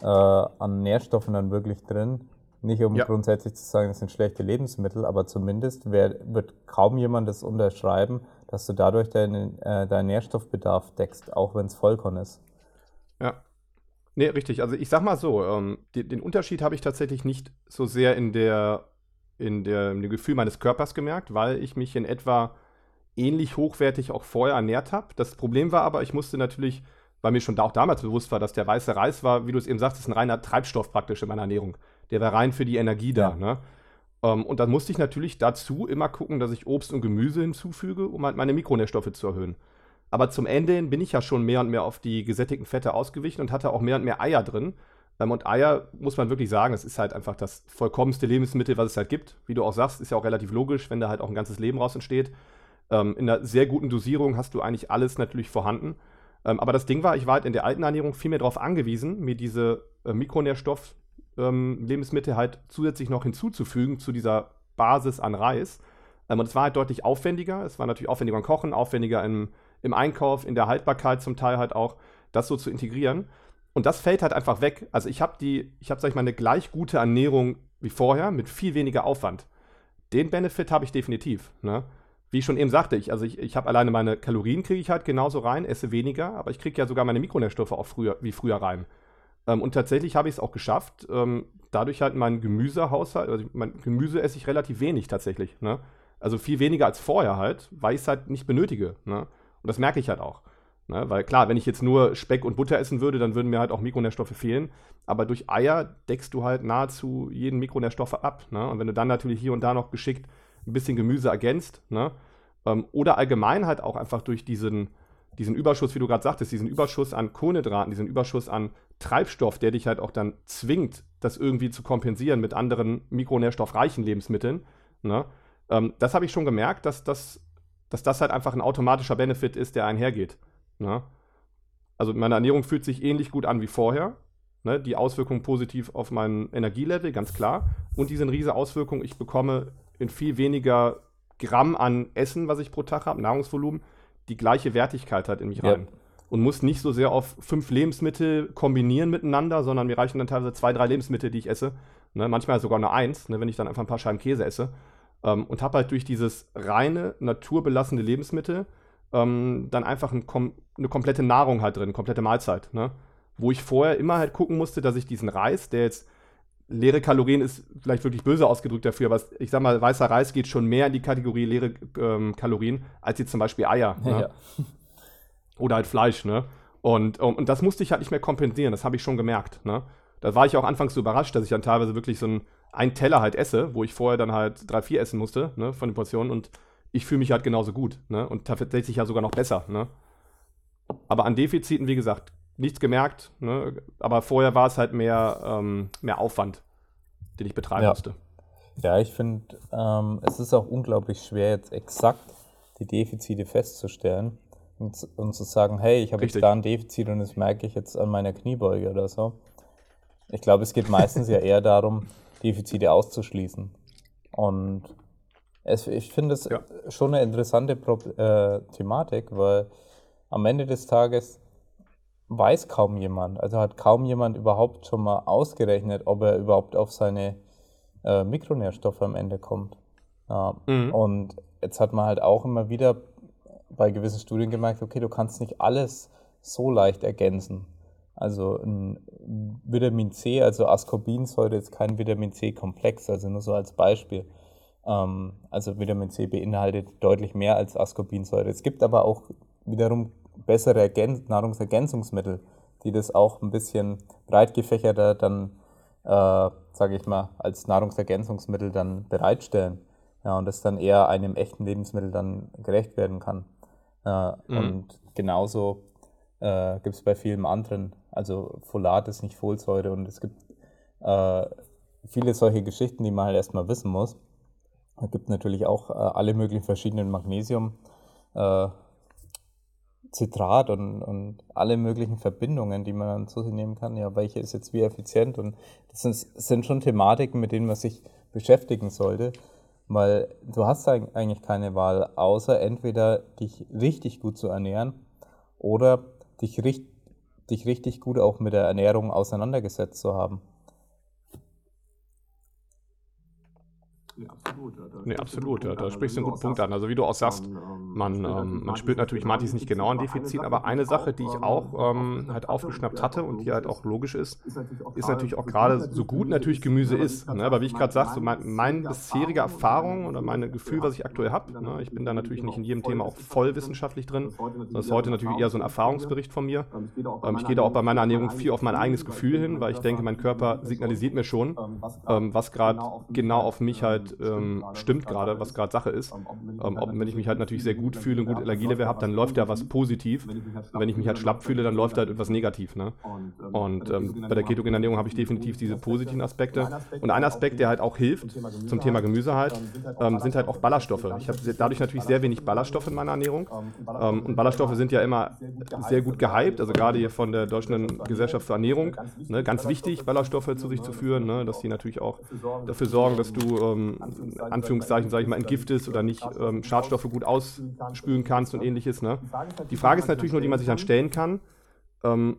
Speaker 3: äh, an Nährstoffen dann wirklich drin. Nicht um ja. grundsätzlich zu sagen, das sind schlechte Lebensmittel, aber zumindest wär, wird kaum jemand das unterschreiben, dass du dadurch deinen, äh, deinen Nährstoffbedarf deckst, auch wenn es Vollkorn ist.
Speaker 4: Ja. Nee, richtig. Also ich sag mal so, ähm, die, den Unterschied habe ich tatsächlich nicht so sehr in der, in der, in dem Gefühl meines Körpers gemerkt, weil ich mich in etwa ähnlich hochwertig auch vorher ernährt habe. Das Problem war aber, ich musste natürlich, weil mir schon auch damals bewusst war, dass der weiße Reis war, wie du es eben sagst, ist ein reiner Treibstoff praktisch in meiner Ernährung. Der war rein für die Energie da. Ja. Ne? Um, ähm, und dann musste ich natürlich dazu immer gucken, dass ich Obst und Gemüse hinzufüge, um halt meine Mikronährstoffe zu erhöhen. Aber zum Ende hin bin ich ja schon mehr und mehr auf die gesättigten Fette ausgewichen und hatte auch mehr und mehr Eier drin. Um, und Eier, muss man wirklich sagen, es ist halt einfach das vollkommenste Lebensmittel, was es halt gibt. Wie du auch sagst, ist ja auch relativ logisch, wenn da halt auch ein ganzes Leben raus entsteht. Um, in einer sehr guten Dosierung hast du eigentlich alles natürlich vorhanden. aber das Ding war, ich war halt in der alten Ernährung viel mehr darauf angewiesen, mir diese äh, Mikronährstoff- ähm, Lebensmittel halt zusätzlich noch hinzuzufügen zu dieser Basis an Reis. Ähm, und es war halt deutlich aufwendiger. Es war natürlich aufwendiger im Kochen, aufwendiger im, im Einkauf, in der Haltbarkeit zum Teil halt auch, das so zu integrieren. Und das fällt halt einfach weg. Also ich habe die, ich habe, sag ich mal, eine gleich gute Ernährung wie vorher mit viel weniger Aufwand. Den Benefit habe ich definitiv. Ne? Wie ich schon eben sagte, ich, also ich, ich habe alleine meine Kalorien kriege ich halt genauso rein, esse weniger, aber ich kriege ja sogar meine Mikronährstoffe auch früher, wie früher rein. Ähm, und tatsächlich habe ich es auch geschafft. Ähm, dadurch halt mein Gemüsehaushalt, also mein Gemüse esse ich relativ wenig tatsächlich. Ne? Also viel weniger als vorher halt, weil ich es halt nicht benötige. Ne? Und das merke ich halt auch. Ne? Weil klar, wenn ich jetzt nur Speck und Butter essen würde, dann würden mir halt auch Mikronährstoffe fehlen. Aber durch Eier deckst du halt nahezu jeden Mikronährstoff ab. Ne? Und wenn du dann natürlich hier und da noch geschickt ein bisschen Gemüse ergänzt, ne? Ähm, oder allgemein halt auch einfach durch diesen, diesen Überschuss, wie du gerade sagtest, diesen Überschuss an Kohlenhydraten, diesen Überschuss an Treibstoff, der dich halt auch dann zwingt, das irgendwie zu kompensieren mit anderen mikronährstoffreichen Lebensmitteln. Ne? Ähm, das habe ich schon gemerkt, dass das, dass das halt einfach ein automatischer Benefit ist, der einhergeht. Ne? Also meine Ernährung fühlt sich ähnlich gut an wie vorher. Ne? Die Auswirkungen positiv auf mein Energielevel, ganz klar. Und diese riesige Auswirkung, ich bekomme in viel weniger Gramm an Essen, was ich pro Tag habe, Nahrungsvolumen, die gleiche Wertigkeit halt in mich rein. Und muss nicht so sehr auf fünf Lebensmittel kombinieren miteinander, sondern mir reichen dann teilweise zwei, drei Lebensmittel, die ich esse. Ne, manchmal sogar nur eins, ne, wenn ich dann einfach ein paar Scheiben Käse esse. Ähm, und habe halt durch dieses reine, naturbelassene Lebensmittel ähm, dann einfach ein kom eine komplette Nahrung halt drin, eine komplette Mahlzeit. Ne? Wo ich vorher immer halt gucken musste, dass ich diesen Reis, der jetzt leere Kalorien ist vielleicht wirklich böse ausgedrückt dafür, aber ich sag mal, weißer Reis geht schon mehr in die Kategorie leere ähm, Kalorien als jetzt zum Beispiel Eier. Ne? Ja. Oder halt Fleisch, ne? Und, und das musste ich halt nicht mehr kompensieren, das habe ich schon gemerkt, ne? Da war ich auch anfangs so überrascht, dass ich dann teilweise wirklich so einen, einen Teller halt esse, wo ich vorher dann halt drei, vier essen musste, ne, von den Portionen und ich fühle mich halt genauso gut, ne? Und tatsächlich ja sogar noch besser, ne? Aber an Defiziten, wie gesagt, nichts gemerkt, ne? Aber vorher war es halt mehr, ähm, mehr Aufwand, den ich betreiben ja. musste.
Speaker 3: Ja, ich finde, ähm, es ist auch unglaublich schwer, jetzt exakt die Defizite festzustellen und, und zu sagen, hey, ich habe jetzt da ein Defizit und das merke ich jetzt an meiner Kniebeuge oder so. Ich glaube, es geht meistens ja eher darum, Defizite auszuschließen. Und es, ich finde es ja. schon eine interessante Pro äh, Thematik, weil am Ende des Tages weiß kaum jemand, also hat kaum jemand überhaupt schon mal ausgerechnet, ob er überhaupt auf seine äh, Mikronährstoffe am Ende kommt. Ja, mhm. Und jetzt hat man halt auch immer wieder bei gewissen Studien gemerkt, okay, du kannst nicht alles so leicht ergänzen. Also ein Vitamin C, also Ascorbinsäure ist kein Vitamin C-Komplex, also nur so als Beispiel. Ähm, also Vitamin C beinhaltet deutlich mehr als Ascorbinsäure. Es gibt aber auch wiederum bessere Ergän Nahrungsergänzungsmittel, die das auch ein bisschen breit gefächerter dann äh, sage ich mal, als Nahrungsergänzungsmittel dann bereitstellen. Ja, und das dann eher einem echten Lebensmittel dann gerecht werden kann. Äh, mhm. Und genauso äh, gibt es bei vielen anderen, also Folat ist nicht Folsäure und es gibt äh, viele solche Geschichten, die man halt erstmal wissen muss. Es gibt natürlich auch äh, alle möglichen verschiedenen Magnesium. Äh, Zitrat und, und alle möglichen Verbindungen, die man dann zu sich nehmen kann. Ja, welche ist jetzt wie effizient? Und das sind, sind schon Thematiken, mit denen man sich beschäftigen sollte, weil du hast eigentlich keine Wahl, außer entweder dich richtig gut zu ernähren oder dich, dich richtig gut auch mit der Ernährung auseinandergesetzt zu haben.
Speaker 4: Nee, absolut. Ja, da, nee, absolut, ja, da sprichst du einen guten Punkt an. Also wie du auch sagst, ähm, man, ähm, man spürt natürlich Martis nicht genau ein Defizit, aber eine Sache, die ich auch ähm, halt aufgeschnappt hatte und die halt auch logisch ist, ist natürlich auch gerade so gut natürlich Gemüse ist. Ne? Aber wie ich gerade sagte, so mein, meine bisherige Erfahrung oder mein Gefühl, was ich aktuell habe, ne? ich bin da natürlich nicht in jedem Thema auch voll wissenschaftlich drin. Das ist heute natürlich eher so ein Erfahrungsbericht von mir. Ähm, ich gehe da auch bei meiner Ernährung viel auf mein eigenes Gefühl hin, weil ich denke, mein Körper signalisiert mir schon, ähm, was gerade genau auf mich halt ähm, stimmt gerade, was gerade Sache ist. Ähm, ob, wenn ich mich halt natürlich sehr gut fühle und gut Energielevel habe, dann läuft ja was positiv. Wenn ich mich halt schlapp fühle, dann läuft halt etwas negativ. Ne? Und ähm, bei der ketogenen Ernährung habe ich definitiv diese positiven Aspekte. Und ein Aspekt, der halt auch hilft, zum Thema Gemüse halt, ähm, sind halt auch Ballaststoffe. Ich habe dadurch natürlich sehr wenig Ballaststoffe in meiner Ernährung. Ähm, und Ballaststoffe sind ja immer sehr gut gehypt, also gerade hier von der Deutschen Gesellschaft für Ernährung. Ne? Ganz wichtig, Ballaststoffe zu sich zu führen, ne? dass die natürlich auch dafür sorgen, dass du ähm, Anführungszeichen, sage ich mal, entgiftest oder nicht ähm, Schadstoffe gut ausspülen kannst und ähnliches. Ne? Die Frage ist natürlich nur, die man sich dann stellen kann, ähm,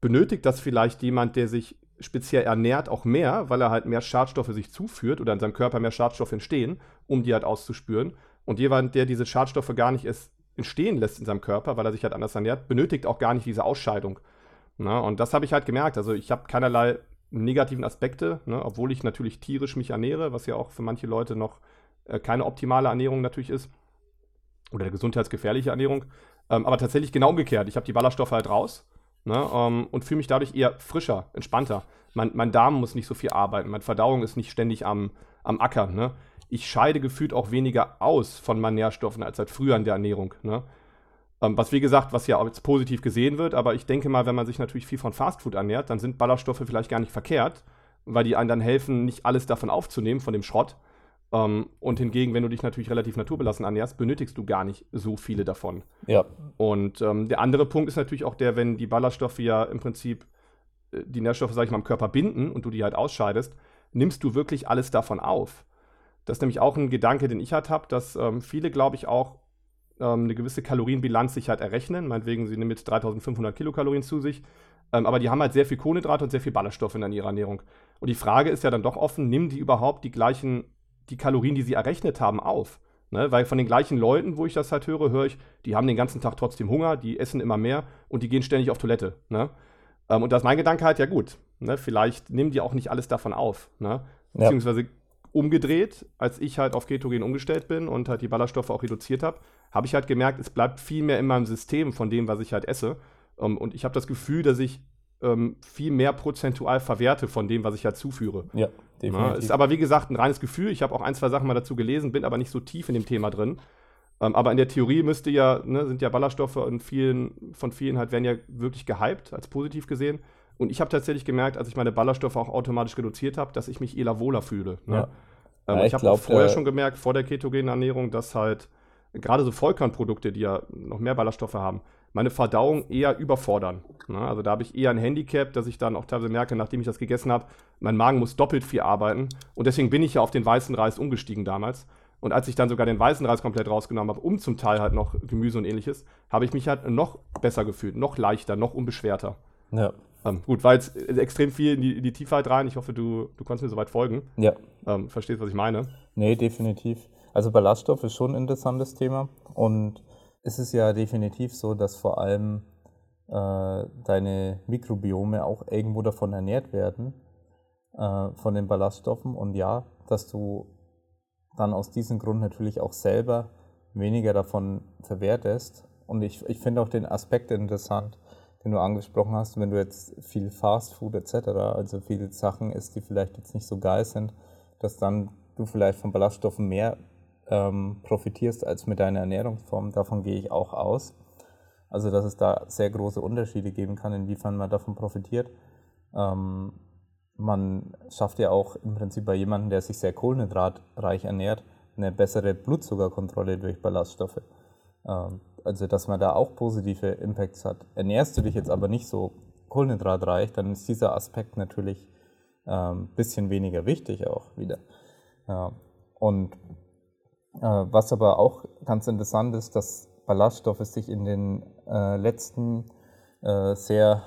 Speaker 4: benötigt das vielleicht jemand, der sich speziell ernährt, auch mehr, weil er halt mehr Schadstoffe sich zuführt oder in seinem Körper mehr Schadstoffe entstehen, um die halt auszuspüren. Und jemand, der diese Schadstoffe gar nicht erst entstehen lässt in seinem Körper, weil er sich halt anders ernährt, benötigt auch gar nicht diese Ausscheidung. Na, und das habe ich halt gemerkt. Also ich habe keinerlei negativen Aspekte, ne, obwohl ich natürlich tierisch mich ernähre, was ja auch für manche Leute noch äh, keine optimale Ernährung natürlich ist. Oder gesundheitsgefährliche Ernährung. Ähm, aber tatsächlich genau umgekehrt. Ich habe die Ballaststoffe halt raus ne, ähm, und fühle mich dadurch eher frischer, entspannter. Mein, mein, Darm muss nicht so viel arbeiten, meine Verdauung ist nicht ständig am, am Ackern. Ne? Ich scheide gefühlt auch weniger aus von meinen Nährstoffen als halt früher in der Ernährung. Ne? Ähm, was wie gesagt, was ja auch jetzt positiv gesehen wird, aber ich denke mal, wenn man sich natürlich viel von Fastfood ernährt, dann sind Ballaststoffe vielleicht gar nicht verkehrt, weil die einem dann helfen, nicht alles davon aufzunehmen, von dem Schrott. Ähm, und hingegen, wenn du dich natürlich relativ naturbelassen ernährst, benötigst du gar nicht so viele davon.
Speaker 3: Ja.
Speaker 4: Und ähm, der andere Punkt ist natürlich auch der, wenn die Ballaststoffe ja im Prinzip äh, die Nährstoffe, sag ich mal, im Körper binden und du die halt ausscheidest, nimmst du wirklich alles davon auf. Das ist nämlich auch ein Gedanke, den ich halt habe, dass ähm, viele, glaube ich, auch ähm, eine gewisse Kalorienbilanz sich halt errechnen. Meinetwegen, sie nehmen jetzt 3500 Kilokalorien zu sich. Ähm, aber die haben halt sehr viel Kohlenhydrate und sehr viel Ballaststoffe in ihrer Ernährung. Und die Frage ist ja dann doch offen, nehmen die überhaupt die gleichen, die Kalorien, die sie errechnet haben, auf? Ne? Weil von den gleichen Leuten, wo ich das halt höre, höre ich, die haben den ganzen Tag trotzdem Hunger, die essen immer mehr und die gehen ständig auf Toilette. Ne? Ähm, und da ist mein Gedanke halt, ja gut, ne? vielleicht nehmen die auch nicht alles davon auf. Ne? Beziehungsweise ja umgedreht, als ich halt auf Ketogen umgestellt bin und halt die Ballaststoffe auch reduziert habe, habe ich halt gemerkt, es bleibt viel mehr in meinem System von dem, was ich halt esse. Um, ähm, und ich habe das Gefühl, dass ich ähm, viel mehr prozentual verwerte von dem, was ich halt zuführe.
Speaker 3: Ja,
Speaker 4: definitiv. Ja, ist aber wie gesagt ein reines Gefühl. Ich habe auch ein, zwei Sachen mal dazu gelesen, bin aber nicht so tief in dem Thema drin. Ähm, aber in der Theorie müsste ja, ne, sind ja Ballaststoffe in vielen, von vielen halt werden ja wirklich gehypt, als positiv gesehen. Und ich habe tatsächlich gemerkt, als ich meine Ballaststoffe auch automatisch reduziert habe, dass ich mich eher wohler fühle. Ne?
Speaker 3: Ja.
Speaker 4: Ähm,
Speaker 3: Ja,
Speaker 4: ich
Speaker 3: ich
Speaker 4: habe auch vorher
Speaker 3: äh,
Speaker 4: schon gemerkt, vor der ketogenen Ernährung, dass halt gerade so Vollkornprodukte, die ja noch mehr Ballaststoffe haben, meine Verdauung eher überfordern. Ne? Also da habe ich eher ein Handicap, dass ich dann auch teilweise merke, nachdem ich das gegessen habe, mein Magen muss doppelt viel arbeiten. Und deswegen bin ich ja auf den weißen Reis umgestiegen damals. Und als ich dann sogar den weißen Reis komplett rausgenommen habe, um zum Teil halt noch Gemüse und ähnliches, habe ich mich halt noch besser gefühlt, noch leichter, noch unbeschwerter.
Speaker 3: Ja.
Speaker 4: Ähm, gut, war jetzt extrem viel in die, in die Tiefheit rein. Ich hoffe, du, du konntest mir soweit folgen.
Speaker 3: Ja.
Speaker 4: Ähm, verstehst, was ich meine?
Speaker 3: Nee, definitiv. Also Ballaststoff ist schon ein interessantes Thema und es ist ja definitiv so, dass vor allem äh, deine Mikrobiome auch irgendwo davon ernährt werden, äh, von den Ballaststoffen und ja, dass du dann aus diesem Grund natürlich auch selber weniger davon verwertest. Und ich, ich finde auch den Aspekt interessant, den du angesprochen hast, wenn du jetzt viel Fast Food etc., also viele Sachen isst, die vielleicht jetzt nicht so geil sind, dass dann du vielleicht von Ballaststoffen mehr ähm, profitierst als mit deiner Ernährungsform. Davon gehe ich auch aus. Also dass es da sehr große Unterschiede geben kann, inwiefern man davon profitiert. Ähm, man schafft ja auch im Prinzip bei jemandem, der sich sehr kohlenhydratreich ernährt, eine bessere Blutzuckerkontrolle durch Ballaststoffe. Ähm, also dass man da auch positive Impacts hat. Ernährst du dich jetzt aber nicht so kohlenhydratreich, dann ist dieser Aspekt natürlich ein ähm, bisschen weniger wichtig auch wieder. Ja. Und äh, was aber auch ganz interessant ist, dass Ballaststoffe sich in den äh, letzten äh, sehr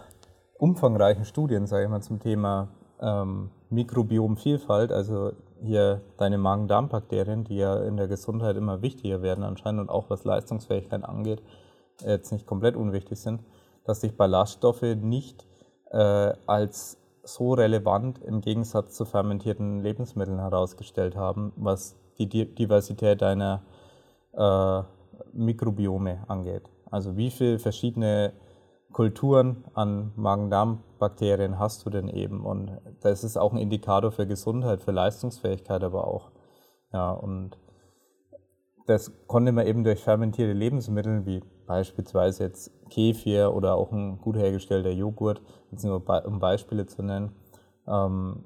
Speaker 3: umfangreichen Studien, sage ich mal, zum Thema ähm, Mikrobiomvielfalt, also hier deine Magen-Darm-Bakterien, die ja in der Gesundheit immer wichtiger werden anscheinend und auch was Leistungsfähigkeit angeht, jetzt nicht komplett unwichtig sind, dass sich Ballaststoffe nicht äh, als so relevant im Gegensatz zu fermentierten Lebensmitteln herausgestellt haben, was die Di- Diversität deiner äh, Mikrobiome angeht. Also wie viele verschiedene Kulturen an Magen-Darm-Bakterien hast du denn eben? Und das ist auch ein Indikator für Gesundheit, für Leistungsfähigkeit aber auch. Ja, und das konnte man eben durch fermentierte Lebensmittel, wie beispielsweise jetzt Kefir oder auch ein gut hergestellter Joghurt, jetzt nur um Beispiele zu nennen, ähm,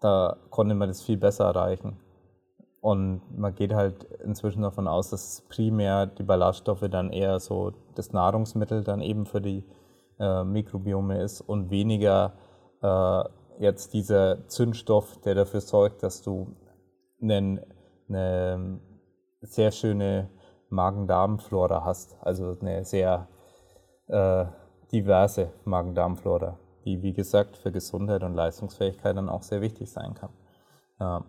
Speaker 3: da konnte man das viel besser erreichen. Und man geht halt inzwischen davon aus, dass primär die Ballaststoffe dann eher so das Nahrungsmittel dann eben für die äh, Mikrobiome ist und weniger äh, jetzt dieser Zündstoff, der dafür sorgt, dass du einen, eine sehr schöne Magen-Darm-Flora hast. Also eine sehr äh, diverse Magen-Darm-Flora, die wie gesagt für Gesundheit und Leistungsfähigkeit dann auch sehr wichtig sein kann.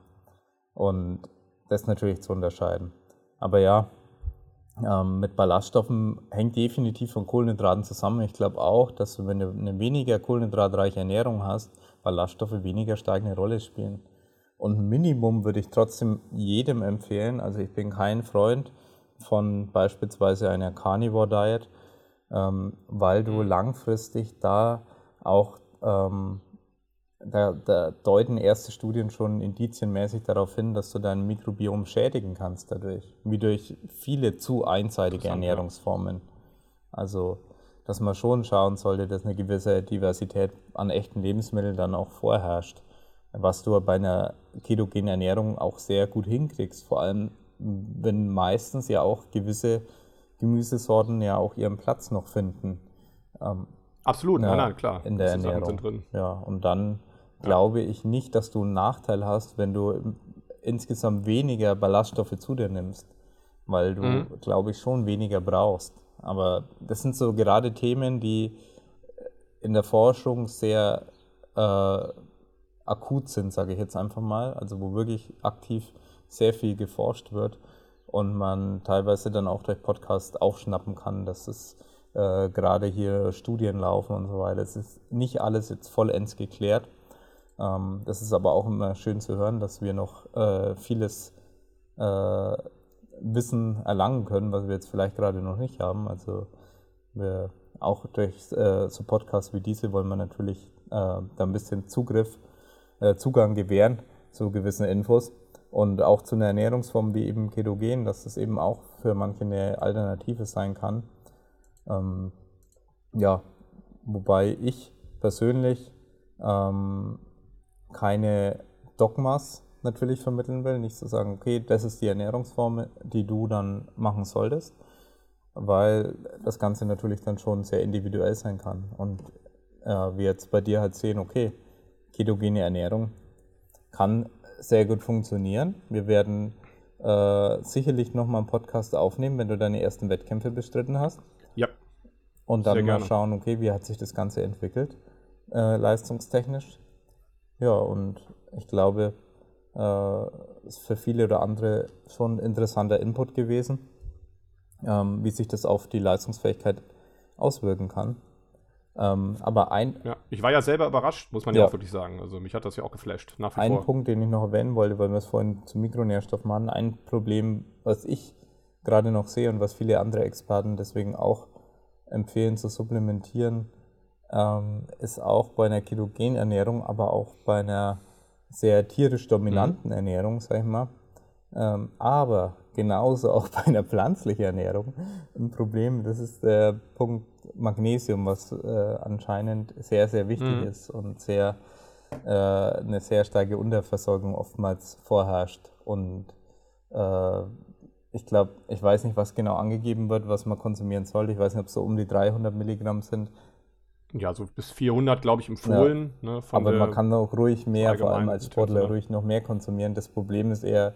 Speaker 3: Und das ist natürlich zu unterscheiden. Aber ja, ähm, mit Ballaststoffen hängt definitiv von Kohlenhydraten zusammen. Ich glaube auch, dass du, wenn du eine weniger kohlenhydratreiche Ernährung hast, Ballaststoffe weniger stark eine Rolle spielen. Und ein Minimum würde ich trotzdem jedem empfehlen. Also ich bin kein Freund von beispielsweise einer Carnivore Diet, ähm, weil du langfristig da auch ähm, da, da deuten erste Studien schon indizienmäßig darauf hin, dass du dein Mikrobiom schädigen kannst dadurch, wie durch viele zu einseitige. Ernährungsformen. Also, dass man schon schauen sollte, dass eine gewisse Diversität an echten Lebensmitteln dann auch vorherrscht, was du bei einer ketogenen Ernährung auch sehr gut hinkriegst, vor allem wenn meistens ja auch gewisse Gemüsesorten ja auch ihren Platz noch finden. Ähm,
Speaker 4: Absolut,
Speaker 3: ja,
Speaker 4: nein, nein, klar.
Speaker 3: In der
Speaker 4: Sachen
Speaker 3: Ernährung.
Speaker 4: sind drin.
Speaker 3: Ja, und dann glaube ich nicht, dass du einen Nachteil hast, wenn du im- insgesamt weniger Ballaststoffe zu dir nimmst, weil du,
Speaker 4: Mhm.
Speaker 3: glaube ich, schon weniger brauchst. Aber das sind so gerade Themen, die in der Forschung sehr äh, akut sind, sage ich jetzt einfach mal, also wo wirklich aktiv sehr viel geforscht wird und man teilweise dann auch durch Podcast aufschnappen kann, dass es äh, gerade hier Studien laufen und so weiter. Es ist nicht alles jetzt vollends geklärt. Ähm, das ist aber auch immer schön zu hören, dass wir noch äh, vieles äh, Wissen erlangen können, was wir jetzt vielleicht gerade noch nicht haben. Also wir auch durch äh, so Podcasts wie diese wollen wir natürlich äh, da ein bisschen Zugriff, äh, Zugang gewähren zu gewissen Infos und auch zu einer Ernährungsform wie eben Ketogen, dass das eben auch für manche eine Alternative sein kann. Ähm, ja, wobei ich persönlich ähm, keine Dogmas natürlich vermitteln will. Nicht zu sagen, okay, das ist die Ernährungsform, die du dann machen solltest, weil das Ganze natürlich dann schon sehr individuell sein kann. Und äh, wir jetzt bei dir halt sehen, okay, ketogene Ernährung kann sehr gut funktionieren. Wir werden äh, sicherlich nochmal einen Podcast aufnehmen, wenn du deine ersten Wettkämpfe bestritten hast.
Speaker 4: Ja.
Speaker 3: Und dann mal schauen, okay, wie hat sich das Ganze entwickelt, äh, leistungstechnisch. Ja, und ich glaube, äh, ist für viele oder andere schon ein interessanter Input gewesen, ähm, wie sich das auf die Leistungsfähigkeit auswirken kann. Ähm, aber ein,
Speaker 4: Ja, ich war ja selber überrascht, muss man ja,
Speaker 3: Ja.
Speaker 4: auch wirklich sagen. Also mich hat das ja auch geflasht, nach wie
Speaker 3: Ein
Speaker 4: vor.
Speaker 3: Punkt, den ich noch erwähnen wollte, weil wir es vorhin zu Mikronährstoffen hatten, ein Problem, was ich gerade noch sehe und was viele andere Experten deswegen auch empfehlen zu supplementieren, ähm, ist auch bei einer ketogenen Ernährung, aber auch bei einer sehr tierisch dominanten Ernährung, sag ich mal, ähm, aber genauso auch bei einer pflanzlichen Ernährung ein Problem. Das ist der Punkt Magnesium, was äh, anscheinend sehr, sehr wichtig
Speaker 4: Mhm.
Speaker 3: ist und sehr äh, eine sehr starke Unterversorgung oftmals vorherrscht. Und äh, ich glaube, ich weiß nicht, was genau angegeben wird, was man konsumieren sollte. Ich weiß nicht, ob es so um die 300 Milligramm sind.
Speaker 4: Ja, so bis 400, glaube ich, empfohlen. Ne, von
Speaker 3: Aber man kann auch ruhig mehr, vor allem als Sportler,
Speaker 4: Situation.
Speaker 3: ruhig noch mehr konsumieren. Das Problem ist eher,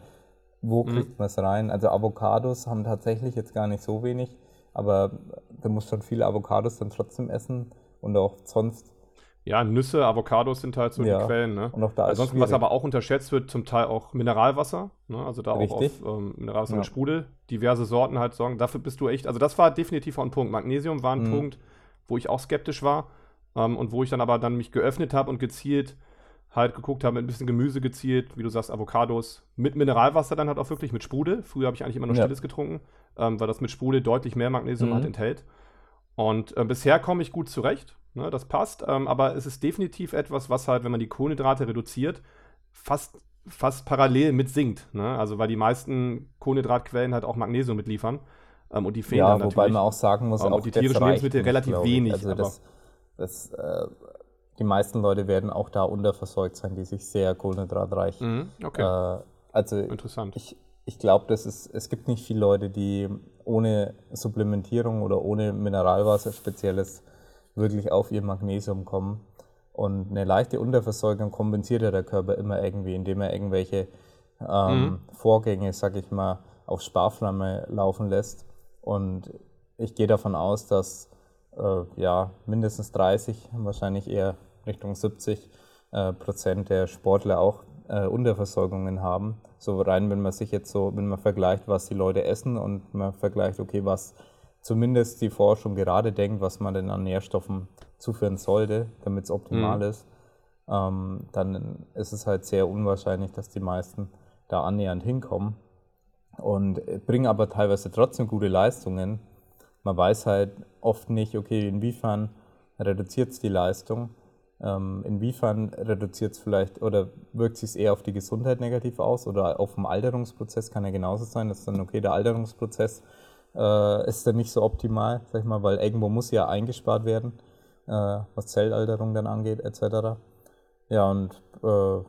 Speaker 3: wo
Speaker 4: Mhm.
Speaker 3: kriegt man es rein? Also Avocados haben tatsächlich jetzt gar nicht so wenig, aber du musst schon viele Avocados dann trotzdem essen und auch sonst.
Speaker 4: Ja, Nüsse, Avocados sind halt so
Speaker 3: Ja.
Speaker 4: die Quellen. Ne?
Speaker 3: Und auch da
Speaker 4: Ansonsten, was
Speaker 3: schwierig.
Speaker 4: aber auch unterschätzt wird, zum Teil auch Mineralwasser. Ne? Also da
Speaker 3: Richtig.
Speaker 4: auch auf ähm, Mineralwasser
Speaker 3: Ja.
Speaker 4: mit Sprudel. Diverse Sorten halt sorgen. Dafür bist du echt, also das war definitiv auch ein Punkt. Magnesium war ein
Speaker 3: Mhm.
Speaker 4: Punkt, wo ich auch skeptisch war. Ähm, und wo ich dann aber dann mich geöffnet habe und gezielt halt geguckt habe, mit ein bisschen Gemüse gezielt, wie du sagst, Avocados, mit Mineralwasser dann halt auch wirklich, mit Sprudel. Früher habe ich eigentlich immer nur
Speaker 3: Ja.
Speaker 4: Stilles getrunken, ähm, weil das mit Sprudel deutlich mehr Magnesium
Speaker 3: Mhm.
Speaker 4: halt enthält. Und äh, bisher komme ich gut zurecht, ne, das passt, ähm, aber es ist definitiv etwas, was halt, wenn man die Kohlenhydrate reduziert, fast, fast parallel mit sinkt. Ne? Also weil die meisten Kohlenhydratquellen halt auch Magnesium mitliefern ähm, und die fehlen
Speaker 3: Ja,
Speaker 4: dann
Speaker 3: wobei
Speaker 4: natürlich.
Speaker 3: man auch sagen muss,
Speaker 4: Ähm,
Speaker 3: auch
Speaker 4: die tierischen Lebensmittel relativ
Speaker 3: ich.
Speaker 4: wenig,
Speaker 3: Also
Speaker 4: aber-
Speaker 3: das, das, äh, die meisten Leute werden auch da unterversorgt sein, die sich sehr kohlenhydratreich
Speaker 4: Mhm, okay,
Speaker 3: Äh, also
Speaker 4: interessant.
Speaker 3: ich, ich glaube, es gibt nicht viele Leute, die ohne Supplementierung oder ohne Mineralwasser spezielles wirklich auf ihr Magnesium kommen. Und eine leichte Unterversorgung kompensiert ja der Körper immer irgendwie, indem er irgendwelche ähm, Vorgänge, sag ich mal, auf Sparflamme laufen lässt. Und ich gehe davon aus, dass äh, ja, mindestens 30, wahrscheinlich eher Richtung 70 äh, Prozent der Sportler auch äh, Unterversorgungen haben. So rein, wenn man sich jetzt so, wenn man vergleicht, was die Leute essen und man vergleicht, okay, was zumindest die Forschung gerade denkt, was man denn an Nährstoffen zuführen sollte, damit es optimal ist, ähm, dann ist es halt sehr unwahrscheinlich, dass die meisten da annähernd hinkommen und äh, bringen aber teilweise trotzdem gute Leistungen. Man weiß halt oft nicht, okay, inwiefern reduziert es die Leistung, ähm, inwiefern reduziert es vielleicht oder wirkt sich eher auf die Gesundheit negativ aus oder auf den Alterungsprozess kann ja genauso sein, dass dann, okay, der Alterungsprozess äh, ist dann nicht so optimal, sag ich mal, weil irgendwo muss ja eingespart werden, äh, was Zellalterung dann angeht, etc. Ja, und äh,